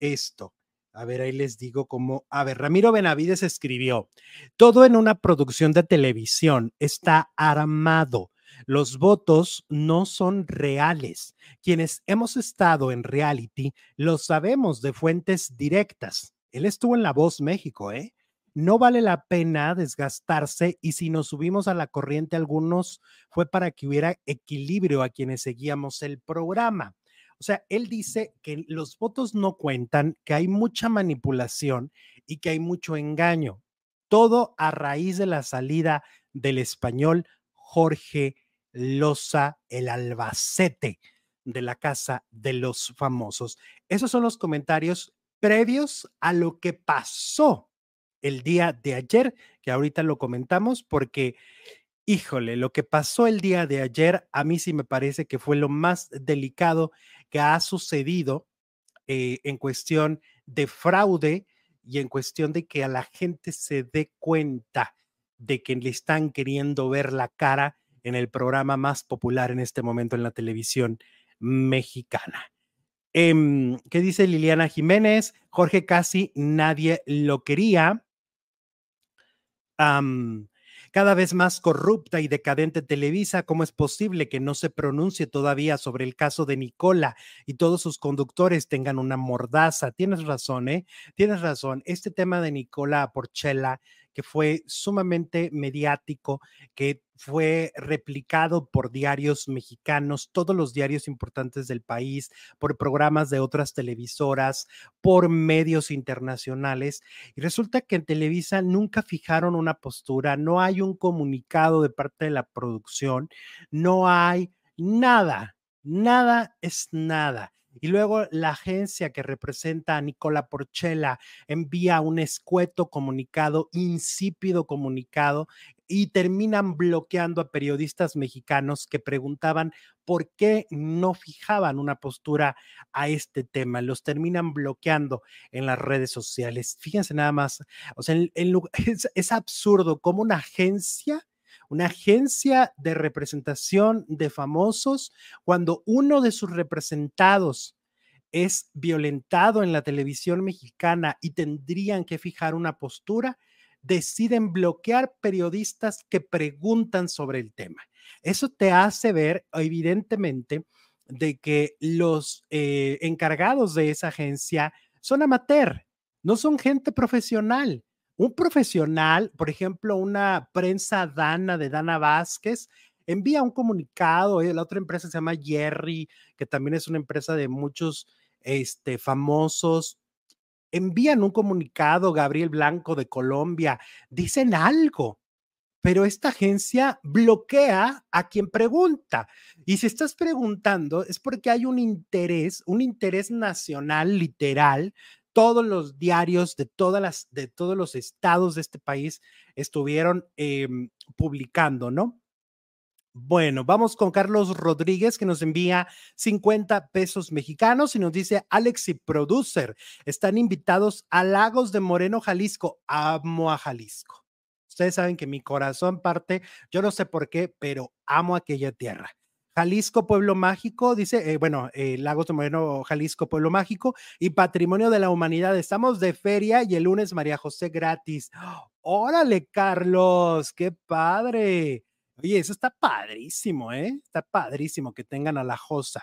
esto. A ver, ahí les digo cómo. A ver, Ramiro Benavides escribió: Todo en una producción de televisión está armado. Los votos no son reales. Quienes hemos estado en reality lo sabemos de fuentes directas. Él estuvo en La Voz México, ¿eh? No vale la pena desgastarse y si nos subimos a la corriente algunos fue para que hubiera equilibrio a quienes seguíamos el programa. O sea, él dice que los votos no cuentan, que hay mucha manipulación y que hay mucho engaño. Todo a raíz de la salida del español Jorge Loza, el Albacete de la Casa de los Famosos. Esos son los comentarios previos a lo que pasó el día de ayer, que ahorita lo comentamos, porque, híjole, lo que pasó el día de ayer a mí sí me parece que fue lo más delicado que ha sucedido eh, en cuestión de fraude y en cuestión de que a la gente se dé cuenta de que le están queriendo ver la cara en el programa más popular en este momento en la televisión mexicana. Em, ¿Qué dice Liliana Jiménez? Jorge casi nadie lo quería cada vez más corrupta y decadente Televisa, ¿cómo es posible que no se pronuncie todavía sobre el caso de Nicola y todos sus conductores tengan una mordaza? Tienes razón, ¿eh? Tienes razón. Este tema de Nicola Porchela, que fue sumamente mediático, que fue replicado por diarios mexicanos, todos los diarios importantes del país, por programas de otras televisoras, por medios internacionales. Y resulta que en Televisa nunca fijaron una postura, no hay un comunicado de parte de la producción, no hay nada, nada es nada. Y luego la agencia que representa a Nicola Porchela envía un escueto comunicado, insípido comunicado, y terminan bloqueando a periodistas mexicanos que preguntaban por qué no fijaban una postura a este tema. Los terminan bloqueando en las redes sociales. Fíjense nada más, o sea, es, es absurdo como una agencia una agencia de representación de famosos, cuando uno de sus representados es violentado en la televisión mexicana y tendrían que fijar una postura, deciden bloquear periodistas que preguntan sobre el tema. Eso te hace ver, evidentemente, de que los eh, encargados de esa agencia son amateur, no son gente profesional. Un profesional, por ejemplo, una prensa dana de Dana Vázquez, envía un comunicado, eh, la otra empresa se llama Jerry, que también es una empresa de muchos este, famosos, envían un comunicado, Gabriel Blanco de Colombia, dicen algo, pero esta agencia bloquea a quien pregunta. Y si estás preguntando es porque hay un interés, un interés nacional literal. Todos los diarios de, todas las, de todos los estados de este país estuvieron em, publicando, ¿no? Bueno, vamos con Carlos Rodríguez que nos envía 50 pesos mexicanos y nos dice Alexi Producer, están invitados a Lagos de Moreno, Jalisco. Amo a Jalisco. Ustedes saben que mi corazón parte, yo no sé por qué, pero amo aquella tierra. Jalisco, Pueblo Mágico, dice, eh, bueno, eh, Lagos de Moreno, Jalisco, Pueblo Mágico y Patrimonio de la Humanidad. Estamos de feria y el lunes María José gratis. Órale, Carlos, qué padre. Oye, eso está padrísimo, ¿eh? Está padrísimo que tengan a la Josa.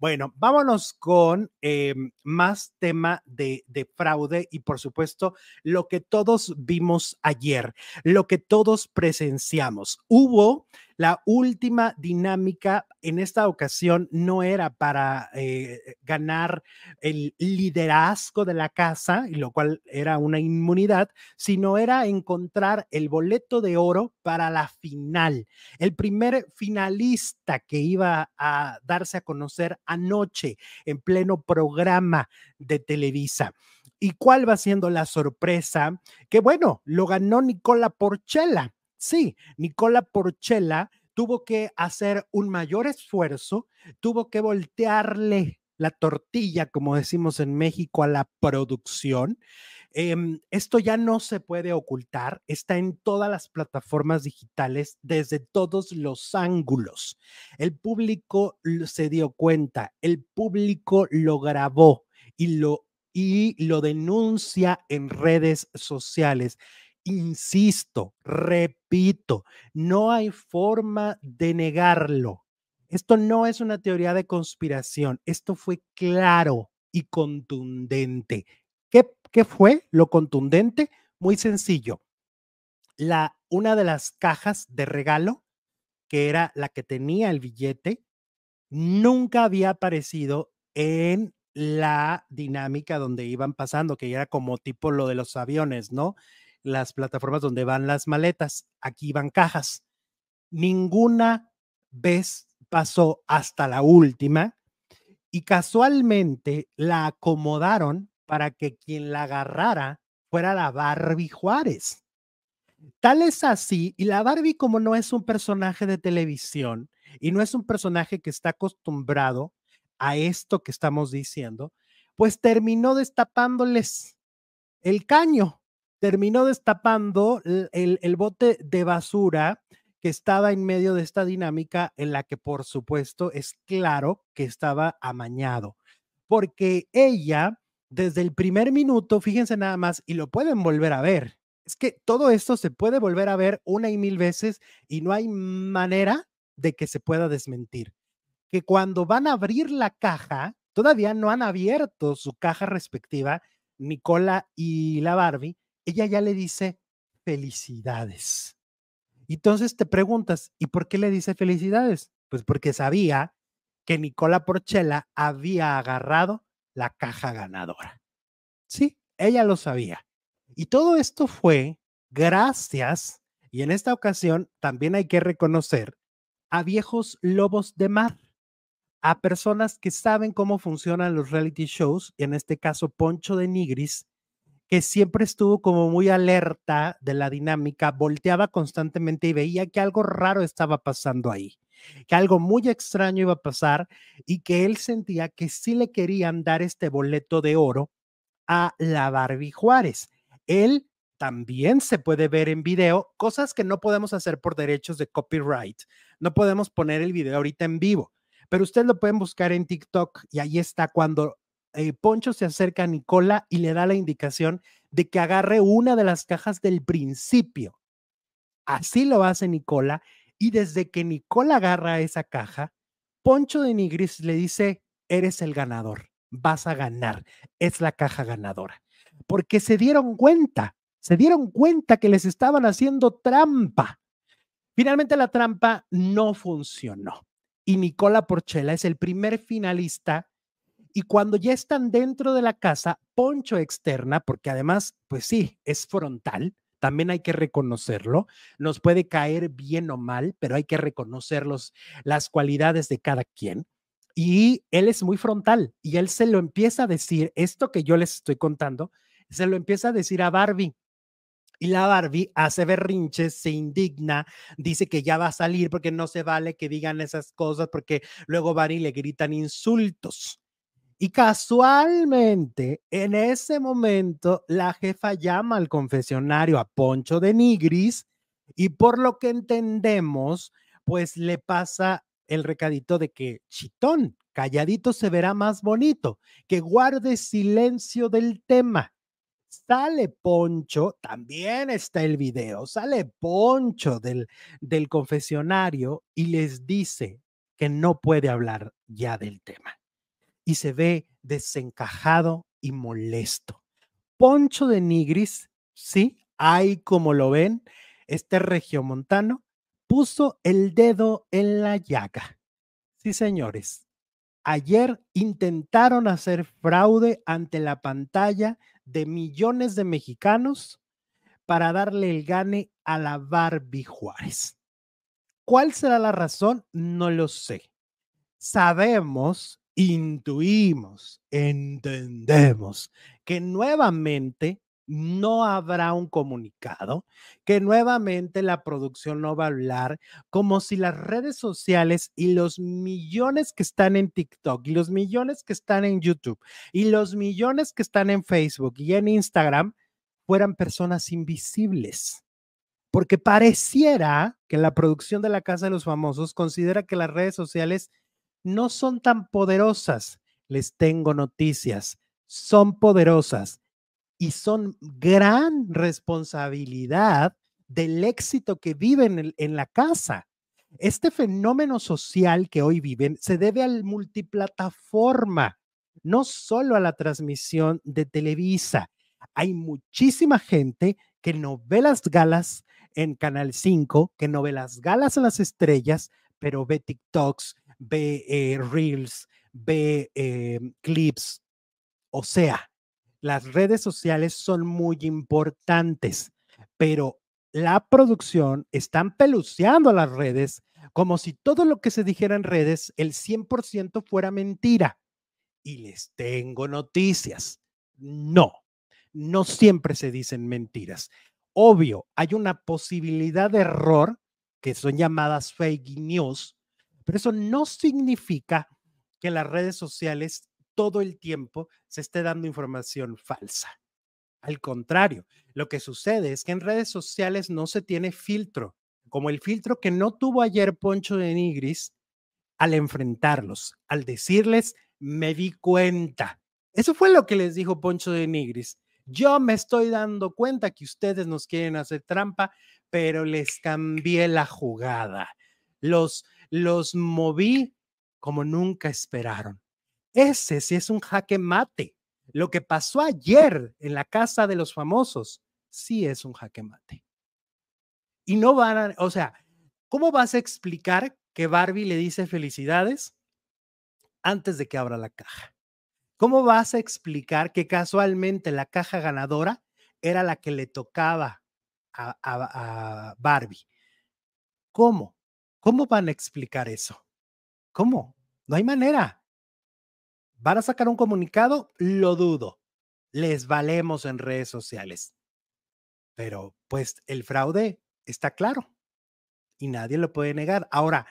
Bueno, vámonos con eh, más tema de, de, fraude y por supuesto lo que todos vimos ayer, lo que todos presenciamos. Hubo la última dinámica en esta ocasión no era para eh, ganar el liderazgo de la casa, lo cual era una inmunidad, sino era encontrar el boleto de oro para la final. El primer finalista que iba a darse a conocer anoche en pleno programa de Televisa. ¿Y cuál va siendo la sorpresa? Que bueno, lo ganó Nicola Porchela Sí, Nicola Porchela tuvo que hacer un mayor esfuerzo, tuvo que voltearle la tortilla, como decimos en México, a la producción. Em, esto ya no se puede ocultar, está en todas las plataformas digitales desde todos los ángulos. El público se dio cuenta, el público lo grabó y lo, y lo denuncia en redes sociales. Insisto, repito, no hay forma de negarlo. Esto no es una teoría de conspiración, esto fue claro y contundente. ¿Qué, fue lo contundente? Muy sencillo. La, una de las cajas de regalo, que era la que tenía el billete, nunca había aparecido en la dinámica donde iban pasando, que era como tipo lo de los aviones, ¿no? Las plataformas donde van las maletas, aquí van cajas. Ninguna vez pasó hasta la última y casualmente la acomodaron para que quien la agarrara fuera la Barbie Juárez. Tal es así, y la Barbie como no es un personaje de televisión y no es un personaje que está acostumbrado a esto que estamos diciendo, pues terminó destapándoles el caño terminó destapando el, bote de basura que estaba en medio de esta dinámica en la que por supuesto es claro que estaba amañado, porque ella desde el primer minuto, fíjense nada más, y lo pueden volver a ver, es que todo esto se puede volver a ver una y mil veces y no hay manera de que se pueda desmentir. Que cuando van a abrir la caja, todavía no han abierto su caja respectiva, Nicola y la Barbie, ella ya le dice felicidades. Entonces te preguntas, ¿y por qué le dice felicidades? Pues porque sabía que Nicola Porchela había agarrado la caja ganadora. Sí, ella lo sabía. Y todo esto fue gracias, y en esta ocasión también hay que reconocer, a viejos lobos de mar, a personas que saben cómo funcionan los reality shows, en este caso Poncho de Nigris, que siempre estuvo como muy alerta de la dinámica, volteaba constantemente y veía que algo raro estaba pasando ahí, que algo muy extraño iba a pasar y que él sentía que sí le querían dar este boleto de oro a la Barbie Juárez. Él también se puede ver en video, cosas que no podemos hacer por derechos de copyright. No podemos poner el video ahorita en vivo, pero ustedes lo pueden buscar en TikTok y ahí está cuando eh, Poncho se acerca a Nicola y le da la indicación de que agarre una de las cajas del principio. Así lo hace Nicola y desde que Nicola agarra esa caja, Poncho de Nigris le dice, eres el ganador, vas a ganar, es la caja ganadora. Porque se dieron cuenta, se dieron cuenta que les estaban haciendo trampa. Finalmente la trampa no funcionó y Nicola Porchela es el primer finalista y cuando ya están dentro de la casa, Poncho externa, porque además, pues sí, es frontal, también hay que reconocerlo, nos puede caer bien o mal, pero hay que reconocer las cualidades de cada quien. Y él es muy frontal y él se lo empieza a decir, esto que yo les estoy contando, se lo empieza a decir a Barbie. Y la Barbie hace berrinches, se indigna, dice que ya va a salir porque no se vale que digan esas cosas porque luego van y le gritan insultos. Y casualmente, en ese momento, la jefa llama al confesionario a Poncho de Nigris y por lo que entendemos, pues le pasa el recadito de que chitón, calladito se verá más bonito, que guarde silencio del tema. Sale Poncho, también está el video, sale Poncho del, del confesionario y les dice que no puede hablar ya del tema y se ve desencajado y molesto. Poncho de Nigris, sí, ahí como lo ven, este regiomontano puso el dedo en la llaga. Sí, señores, ayer intentaron hacer fraude ante la pantalla de millones de mexicanos para darle el gane a la Barbie Juárez. ¿Cuál será la razón? No lo sé. Sabemos intuimos, entendemos que nuevamente no habrá un comunicado, que nuevamente la producción no va a hablar como si las redes sociales y los millones que están en TikTok y los millones que están en YouTube y los millones que están en Facebook y en Instagram fueran personas invisibles. Porque pareciera que la producción de la Casa de los Famosos considera que las redes sociales no son tan poderosas. Les tengo noticias, son poderosas y son gran responsabilidad del éxito que viven en, la casa. Este fenómeno social que hoy viven se debe al multiplataforma, no solo a la transmisión de Televisa. Hay muchísima gente que no ve las galas en Canal 5, que no ve las galas en las estrellas, pero ve TikToks, ve eh, reels, ve eh, clips. O sea, las redes sociales son muy importantes, pero la producción están peluceando las redes como si todo lo que se dijera en redes, el 100% fuera mentira. Y les tengo noticias. No, no siempre se dicen mentiras. Obvio, hay una posibilidad de error que son llamadas fake news, eso no significa que las redes sociales todo el tiempo se esté dando información falsa. Al contrario, lo que sucede es que en redes sociales no se tiene filtro, como el filtro que no tuvo ayer Poncho de Nigris al enfrentarlos, al decirles, me di cuenta. Eso fue lo que les dijo Poncho de Nigris. Yo me estoy dando cuenta que ustedes nos quieren hacer trampa, pero les cambié la jugada. Los, los moví como nunca esperaron. Ese sí es un jaque mate. Lo que pasó ayer en la casa de los famosos sí es un jaque mate. Y no van a, o sea, ¿cómo vas a explicar que Barbie le dice felicidades antes de que abra la caja? ¿Cómo vas a explicar que casualmente la caja ganadora era la que le tocaba a, a Barbie? ¿Cómo? ¿Cómo van a explicar eso? ¿Cómo? No hay manera. ¿Van a sacar un comunicado? Lo dudo. Les valemos en redes sociales. Pero pues el fraude está claro y nadie lo puede negar. Ahora,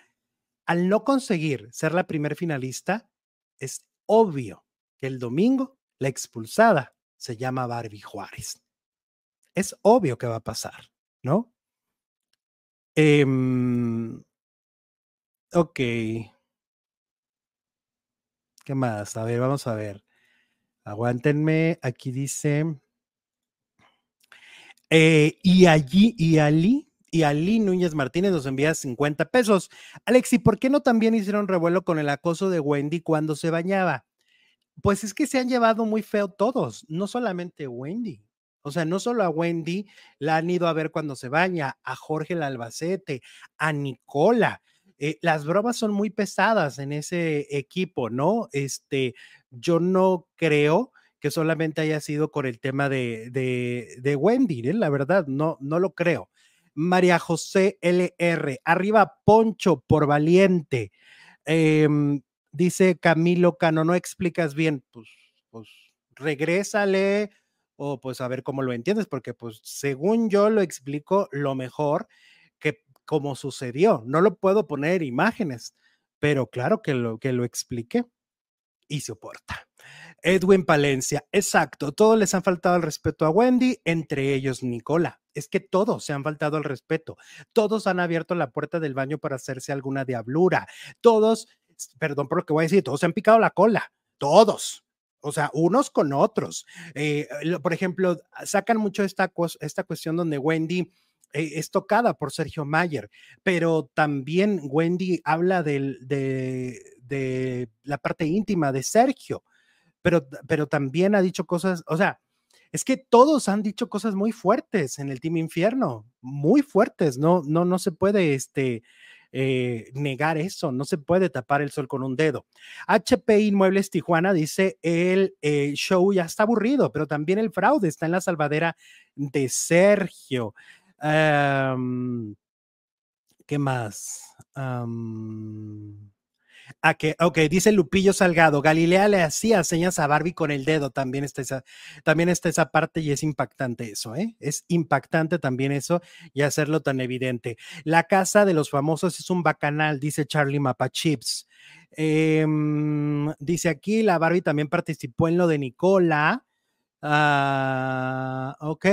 al no conseguir ser la primer finalista, es obvio que el domingo la expulsada se llama Barbie Juárez. Es obvio que va a pasar, ¿no? Em, ok. ¿Qué más? A ver, vamos a ver. Aguántenme. Aquí dice. Eh, y allí, y Ali, y Ali Núñez Martínez nos envía 50 pesos. Alexi, ¿por qué no también hicieron revuelo con el acoso de Wendy cuando se bañaba? Pues es que se han llevado muy feo todos, no solamente Wendy. O sea, no solo a Wendy la han ido a ver cuando se baña, a Jorge el Albacete, a Nicola. Eh, las bromas son muy pesadas en ese equipo, ¿no? Este, yo no creo que solamente haya sido con el tema de, de, Wendy, ¿eh? la verdad, no, no lo creo. María José LR, arriba Poncho por valiente. Em, dice Camilo Cano, no explicas bien, pues, pues regrésale o pues a ver cómo lo entiendes, porque pues según yo lo explico lo mejor como sucedió. No lo puedo poner imágenes, pero claro que lo, que lo expliqué y soporta. Edwin Palencia, exacto, todos les han faltado el respeto a Wendy, entre ellos Nicola. Es que todos se han faltado el respeto, todos han abierto la puerta del baño para hacerse alguna diablura, todos, perdón por lo que voy a decir, todos se han picado la cola, todos, o sea, unos con otros. Eh, por ejemplo, sacan mucho esta, esta cuestión donde Wendy eh, es tocada por Sergio Mayer, pero también Wendy habla de, de, la parte íntima de Sergio, pero, pero también ha dicho cosas, o sea, es que todos han dicho cosas muy fuertes en el Team Infierno, muy fuertes, no, no, no se puede, este, eh, negar eso, no se puede tapar el sol con un dedo. HP Inmuebles Tijuana dice, el eh, show ya está aburrido, pero también el fraude está en la salvadera de Sergio. ¿Qué más? a que, ok, dice Lupillo Salgado, Galilea le hacía señas a Barbie con el dedo, también está esa, también está esa parte y es impactante eso, ¿eh? Es impactante también eso y hacerlo tan evidente. La casa de los famosos es un bacanal, dice Charlie Mapachips. Eh, dice aquí, la Barbie también participó en lo de Nicola. Ah, ok.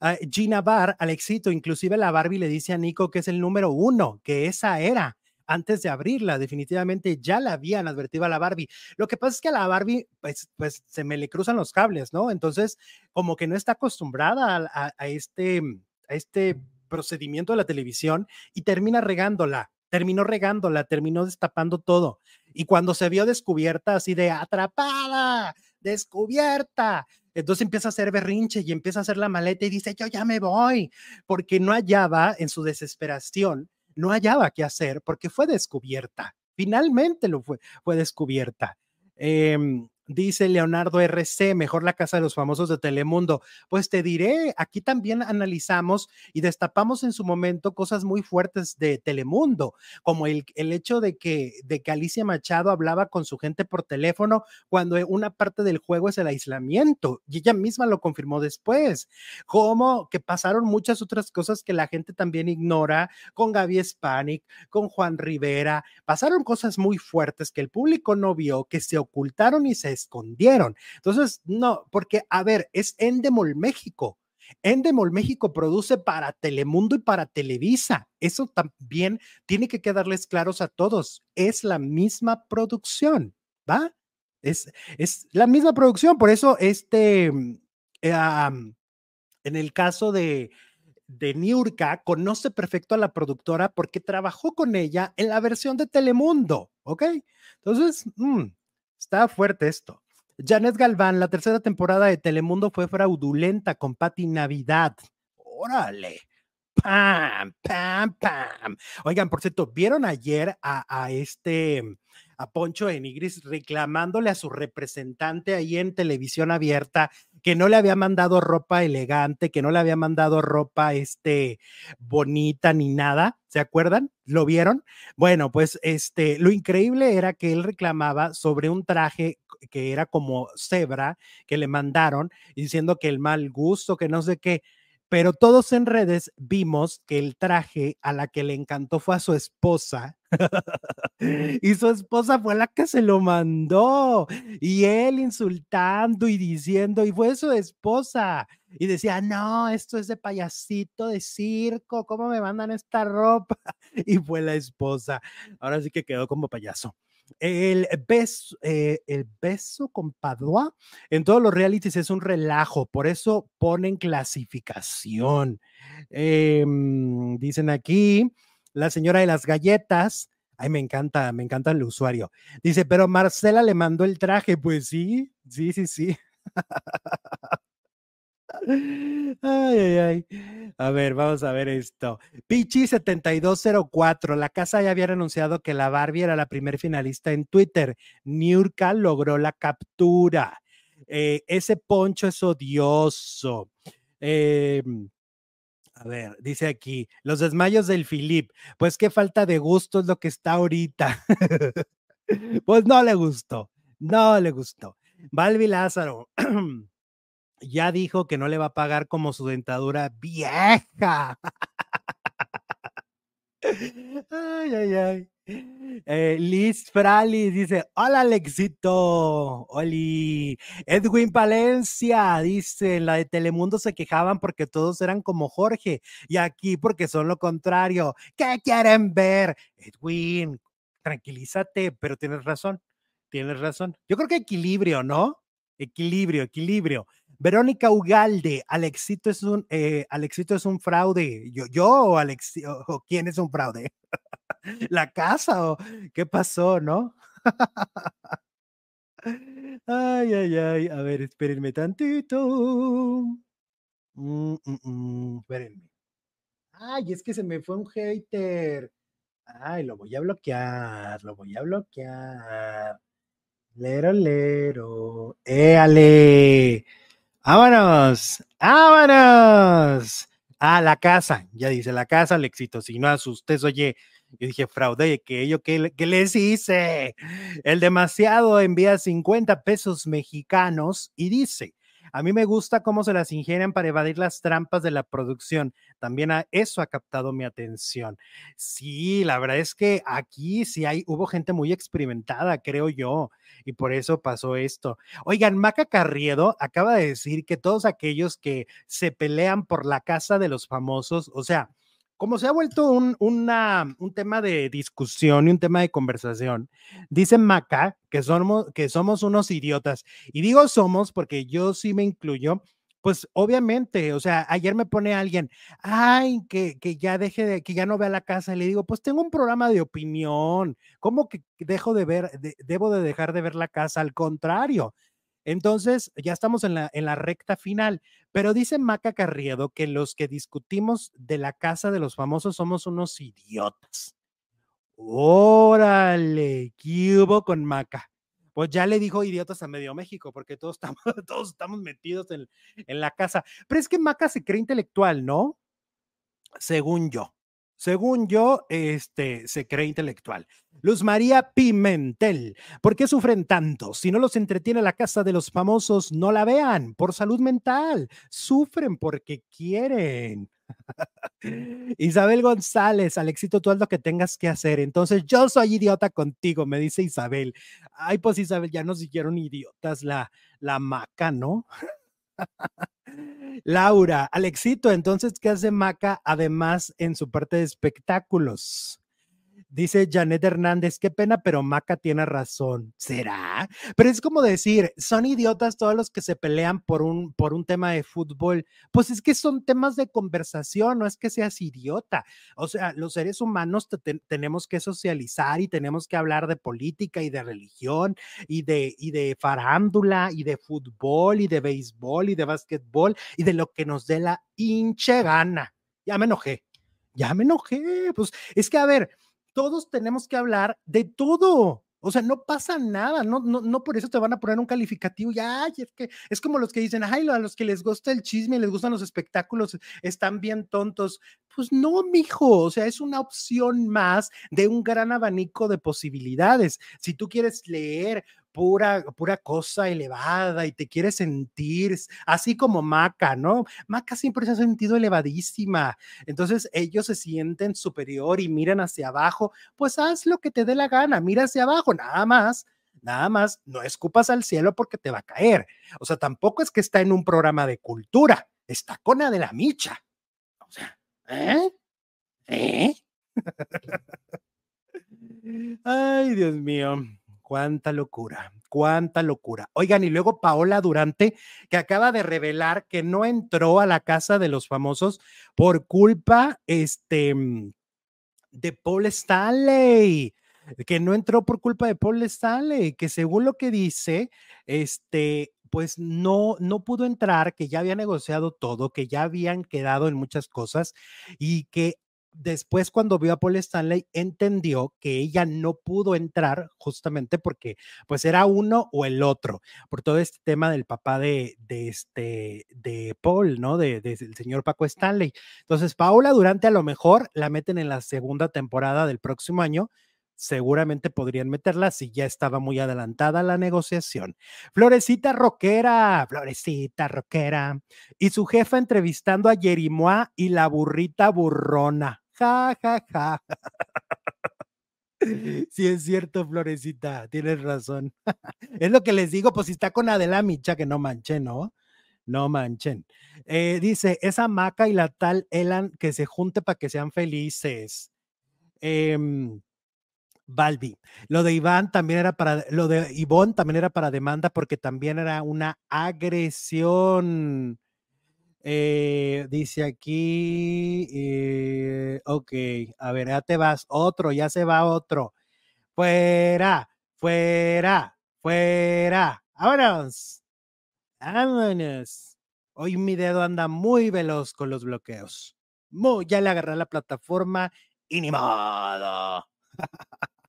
Ah, Gina Bar, Alexito, inclusive la Barbie le dice a Nico que es el número uno, que esa era antes de abrirla. Definitivamente ya la habían advertido a la Barbie. Lo que pasa es que a la Barbie, pues, pues se me le cruzan los cables, ¿no? Entonces, como que no está acostumbrada a, este, a este procedimiento de la televisión y termina regándola. Terminó regándola, terminó destapando todo. Y cuando se vio descubierta, así de atrapada, descubierta, entonces empieza a hacer berrinche y empieza a hacer la maleta y dice, yo ya me voy, porque no hallaba en su desesperación no hallaba qué hacer porque fue descubierta. Finalmente lo fue, fue descubierta. Em, Dice Leonardo RC, mejor la casa de los famosos de Telemundo. Pues te diré, aquí también analizamos y destapamos en su momento cosas muy fuertes de Telemundo, como el, el hecho de que, de que Alicia Machado hablaba con su gente por teléfono cuando una parte del juego es el aislamiento y ella misma lo confirmó después, como que pasaron muchas otras cosas que la gente también ignora con Gaby Spanik, con Juan Rivera, pasaron cosas muy fuertes que el público no vio, que se ocultaron y se escondieron. Entonces, no, porque, a ver, es Endemol México. Endemol México produce para Telemundo y para Televisa. Eso también tiene que quedarles claros a todos. Es la misma producción, ¿va? Es, es la misma producción. Por eso, este, mm, en el caso de, de Niurka, conoce perfecto a la productora porque trabajó con ella en la versión de Telemundo, ¿ok? Entonces, mm, Está fuerte esto. Janet Galván, la tercera temporada de Telemundo fue fraudulenta con Patti Navidad. Órale. pam, pam, pam. Oigan, por cierto, ¿vieron ayer a, a este a Poncho Enigris reclamándole a su representante ahí en televisión abierta que no le había mandado ropa elegante, que no le había mandado ropa este bonita ni nada, ¿se acuerdan? ¿Lo vieron? Bueno, pues este lo increíble era que él reclamaba sobre un traje que era como cebra que le mandaron diciendo que el mal gusto, que no sé qué pero todos en redes vimos que el traje a la que le encantó fue a su esposa y su esposa fue la que se lo mandó y él insultando y diciendo y fue su esposa y decía, no, esto es de payasito de circo, ¿cómo me mandan esta ropa? Y fue la esposa. Ahora sí que quedó como payaso. El beso, eh, el beso con Padua en todos los realities es un relajo, por eso ponen clasificación. Em, dicen aquí, la señora de las galletas. Ay, me encanta, me encanta el usuario. Dice, pero Marcela le mandó el traje. Pues sí, sí, sí, sí. Ay, ay, ay. A ver, vamos a ver esto. Pichi 7204. La casa ya había anunciado que la Barbie era la primer finalista en Twitter. Niurka logró la captura. Eh, ese poncho es odioso. Eh, a ver, dice aquí, los desmayos del Filip. Pues qué falta de gusto es lo que está ahorita. pues no le gustó, no le gustó. Balbi Lázaro. ya dijo que no le va a pagar como su dentadura vieja. ay, ay, ay. Eh, Liz Frali dice: Hola, Alexito. Oli. Edwin Palencia dice: En la de Telemundo se quejaban porque todos eran como Jorge y aquí porque son lo contrario. ¿Qué quieren ver? Edwin, tranquilízate, pero tienes razón. Tienes razón. Yo creo que equilibrio, ¿no? Equilibrio, equilibrio. Verónica Ugalde, Alexito es un, eh, Alexito es un fraude. ¿Yo, yo o, Alexito, o quién es un fraude? ¿La casa o qué pasó, no? ay, ay, ay. A ver, espérenme tantito. Mm, mm, mm, espérenme. Ay, es que se me fue un hater. Ay, lo voy a bloquear, lo voy a bloquear. Lero, lero. ¡Éale! ¡Vámonos! ¡Vámonos! Ah, la casa, ya dice la casa, el éxito. Si no asustes, oye, yo dije, fraude, que yo qué, qué les hice? El demasiado envía 50 pesos mexicanos y dice, a mí me gusta cómo se las ingenian para evadir las trampas de la producción. También a eso ha captado mi atención. Sí, la verdad es que aquí sí hay, hubo gente muy experimentada, creo yo, y por eso pasó esto. Oigan, Maca Carriedo acaba de decir que todos aquellos que se pelean por la casa de los famosos, o sea, como se ha vuelto un, un, tema de discusión y un tema de conversación, dice Maca que somos, que somos unos idiotas. Y digo somos porque yo sí me incluyo, pues obviamente, o sea, ayer me pone alguien, ay, que, que ya deje de, que ya no vea la casa, y le digo, pues tengo un programa de opinión, ¿cómo que dejo de ver, debo de dejar de ver la casa? Al contrario, entonces, ya estamos en la, en la recta final, pero dice Maca Carriedo que los que discutimos de la casa de los famosos somos unos idiotas. Órale, ¿qué hubo con Maca? Pues ya le dijo idiotas a medio México, porque todos estamos, todos estamos metidos en, en la casa. Pero es que Maca se cree intelectual, ¿no? Según yo. Según yo, este, se cree intelectual. Luz María Pimentel, ¿por qué sufren tanto? Si no los entretiene la casa de los famosos, no la vean por salud mental. Sufren porque quieren. Isabel González, Alexito, tú haz lo que tengas que hacer. Entonces, yo soy idiota contigo, me dice Isabel. Ay, pues Isabel, ya nos siguieron idiotas la, la maca, ¿no? Laura, Alexito, entonces, ¿qué hace Maca además en su parte de espectáculos? Dice Janet Hernández, qué pena, pero Maca tiene razón. ¿Será? Pero es como decir, son idiotas todos los que se pelean por un, por un tema de fútbol. Pues es que son temas de conversación, no es que seas idiota. O sea, los seres humanos tenemos que socializar y tenemos que hablar de política y de religión y de, y de farándula y de fútbol y de béisbol y de básquetbol y de lo que nos dé la hinche gana. Ya me enojé, ya me enojé. Pues es que, a ver, todos tenemos que hablar de todo. O sea, no pasa nada, no, no, no por eso te van a poner un calificativo. Ya, es que es como los que dicen, ay, a los que les gusta el chisme, les gustan los espectáculos, están bien tontos. Pues no, mijo, o sea, es una opción más de un gran abanico de posibilidades. Si tú quieres leer pura, pura cosa elevada y te quieres sentir así como Maca, ¿no? Maca siempre se ha sentido elevadísima. Entonces ellos se sienten superior y miran hacia abajo. Pues haz lo que te dé la gana, mira hacia abajo, nada más. Nada más, no escupas al cielo porque te va a caer. O sea, tampoco es que está en un programa de cultura, está con de la micha. O sea, ¿eh? ¿Eh? Ay, Dios mío. Cuánta locura, cuánta locura. Oigan, y luego Paola Durante, que acaba de revelar que no entró a la casa de los famosos por culpa, este, mm, de Paul Stanley, que no entró por culpa de Paul Stanley, que según lo que dice, este, pues no, no pudo entrar, que ya había negociado todo, que ya habían quedado en muchas cosas y que después cuando vio a Paul Stanley entendió que ella no pudo entrar justamente porque pues era uno o el otro por todo este tema del papá de, de este de Paul, ¿no? De, del señor Paco Stanley. Entonces Paola Durante a lo mejor la meten en la segunda temporada del próximo año. Seguramente podrían meterla si ya estaba muy adelantada la negociación. Florecita Roquera, Florecita Roquera. Y su jefa entrevistando a Jerimoa y la burrita burrona ja, ja, ja. Sí, es cierto, Florecita, tienes razón. Es lo que les digo, pues si está con Adela Micha, que no manchen, ¿no? No manchen. Eh, dice, esa Maca y la tal Elan que se junte para que sean felices. Eh, Balbi. Lo de Iván también era para, lo de Ivonne también era para demanda porque también era una agresión. Eh, dice aquí, eh, ok, a ver, ya te vas, otro, ya se va otro. Fuera, fuera, fuera. Vámonos. Vámonos. Hoy mi dedo anda muy veloz con los bloqueos. Muy, ya le agarré la plataforma y ni modo.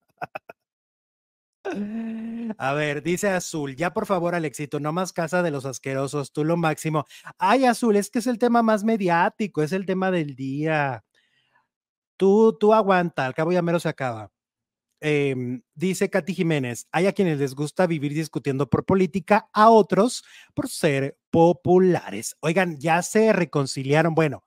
A ver, dice Azul, ya por favor, Alexito, no más casa de los asquerosos, tú lo máximo. Ay, Azul, es que es el tema más mediático, es el tema del día. Tú, tú aguanta, al cabo ya mero se acaba. Em, dice Katy Jiménez, hay a quienes les gusta vivir discutiendo por política, a otros por ser populares. Oigan, ya se reconciliaron, bueno,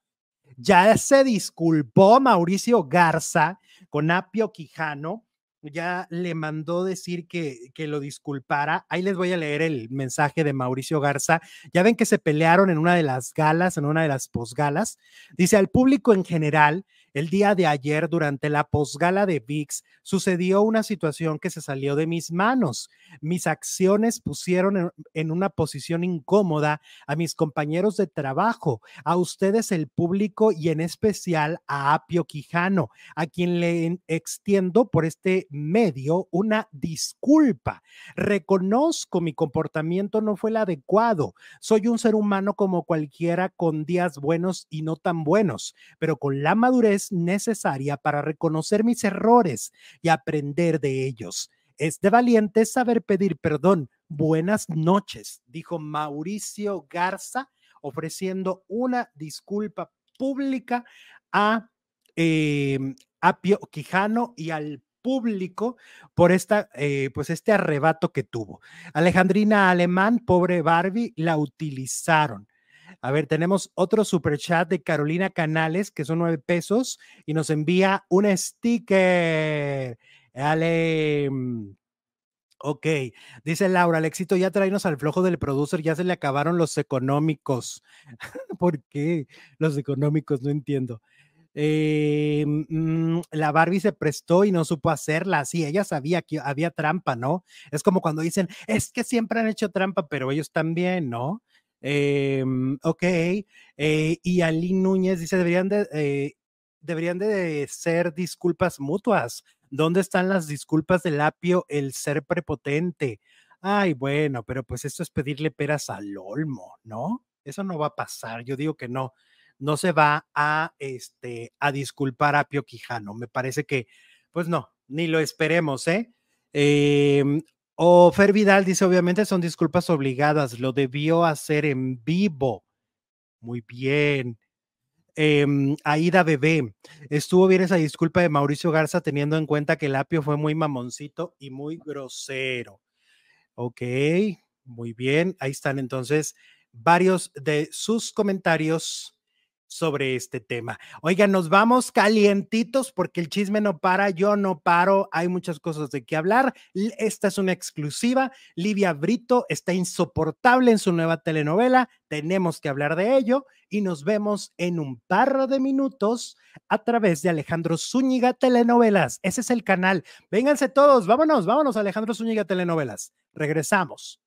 ya se disculpó Mauricio Garza con Apio Quijano ya le mandó decir que, que, lo disculpara. Ahí les voy a leer el mensaje de Mauricio Garza. Ya ven que se pelearon en una de las galas, en una de las posgalas. Dice al público en general, el día de ayer, durante la posgala de VIX, sucedió una situación que se salió de mis manos. Mis acciones pusieron en, una posición incómoda a mis compañeros de trabajo, a ustedes el público y en especial a Apio Quijano, a quien le extiendo por este medio una disculpa. Reconozco mi comportamiento no fue el adecuado. Soy un ser humano como cualquiera con días buenos y no tan buenos, pero con la madurez necesaria para reconocer mis errores y aprender de ellos. Es de valiente saber pedir perdón. Buenas noches, dijo Mauricio Garza, ofreciendo una disculpa pública a, eh, Pio Quijano y al público por esta, eh, pues este arrebato que tuvo. Alejandrina Alemán, pobre Barbie, la utilizaron. A ver, tenemos otro super chat de Carolina Canales, que son nueve pesos, y nos envía un sticker. Dale. Mm, ok, dice Laura, el éxito ya traernos al flojo del producer, ya se le acabaron los económicos. ¿Por qué? Los económicos, no entiendo. Eh, mm, la Barbie se prestó y no supo hacerla. Sí, ella sabía que había trampa, ¿no? Es como cuando dicen, es que siempre han hecho trampa, pero ellos también, ¿no? Eh, ok. Y Ali Núñez dice, deberían de, eh, deberían de ser disculpas mutuas. ¿Dónde están las disculpas del apio, el ser prepotente? Ay, bueno, pero pues esto es pedirle peras al olmo, ¿no? Eso no va a pasar. Yo digo que no. no se va a, este, a disculpar a Pio Quijano. Me parece que, pues no, ni lo esperemos, ¿eh? Em, o Fer Vidal dice, obviamente son disculpas obligadas, lo debió hacer en vivo. Muy bien. Eh, Aida Bebé, estuvo bien esa disculpa de Mauricio Garza teniendo en cuenta que el apio fue muy mamoncito y muy grosero. Ok, muy bien. Ahí están entonces varios de sus comentarios sobre este tema. Oigan, nos vamos calientitos porque el chisme no para, yo no paro, hay muchas cosas de qué hablar. Esta es una exclusiva. Livia Brito está insoportable en su nueva telenovela, tenemos que hablar de ello y nos vemos en un par de minutos a través de Alejandro Zúñiga Telenovelas. Ese es el canal. Vénganse todos, vámonos, vámonos Alejandro Zúñiga Telenovelas. Regresamos.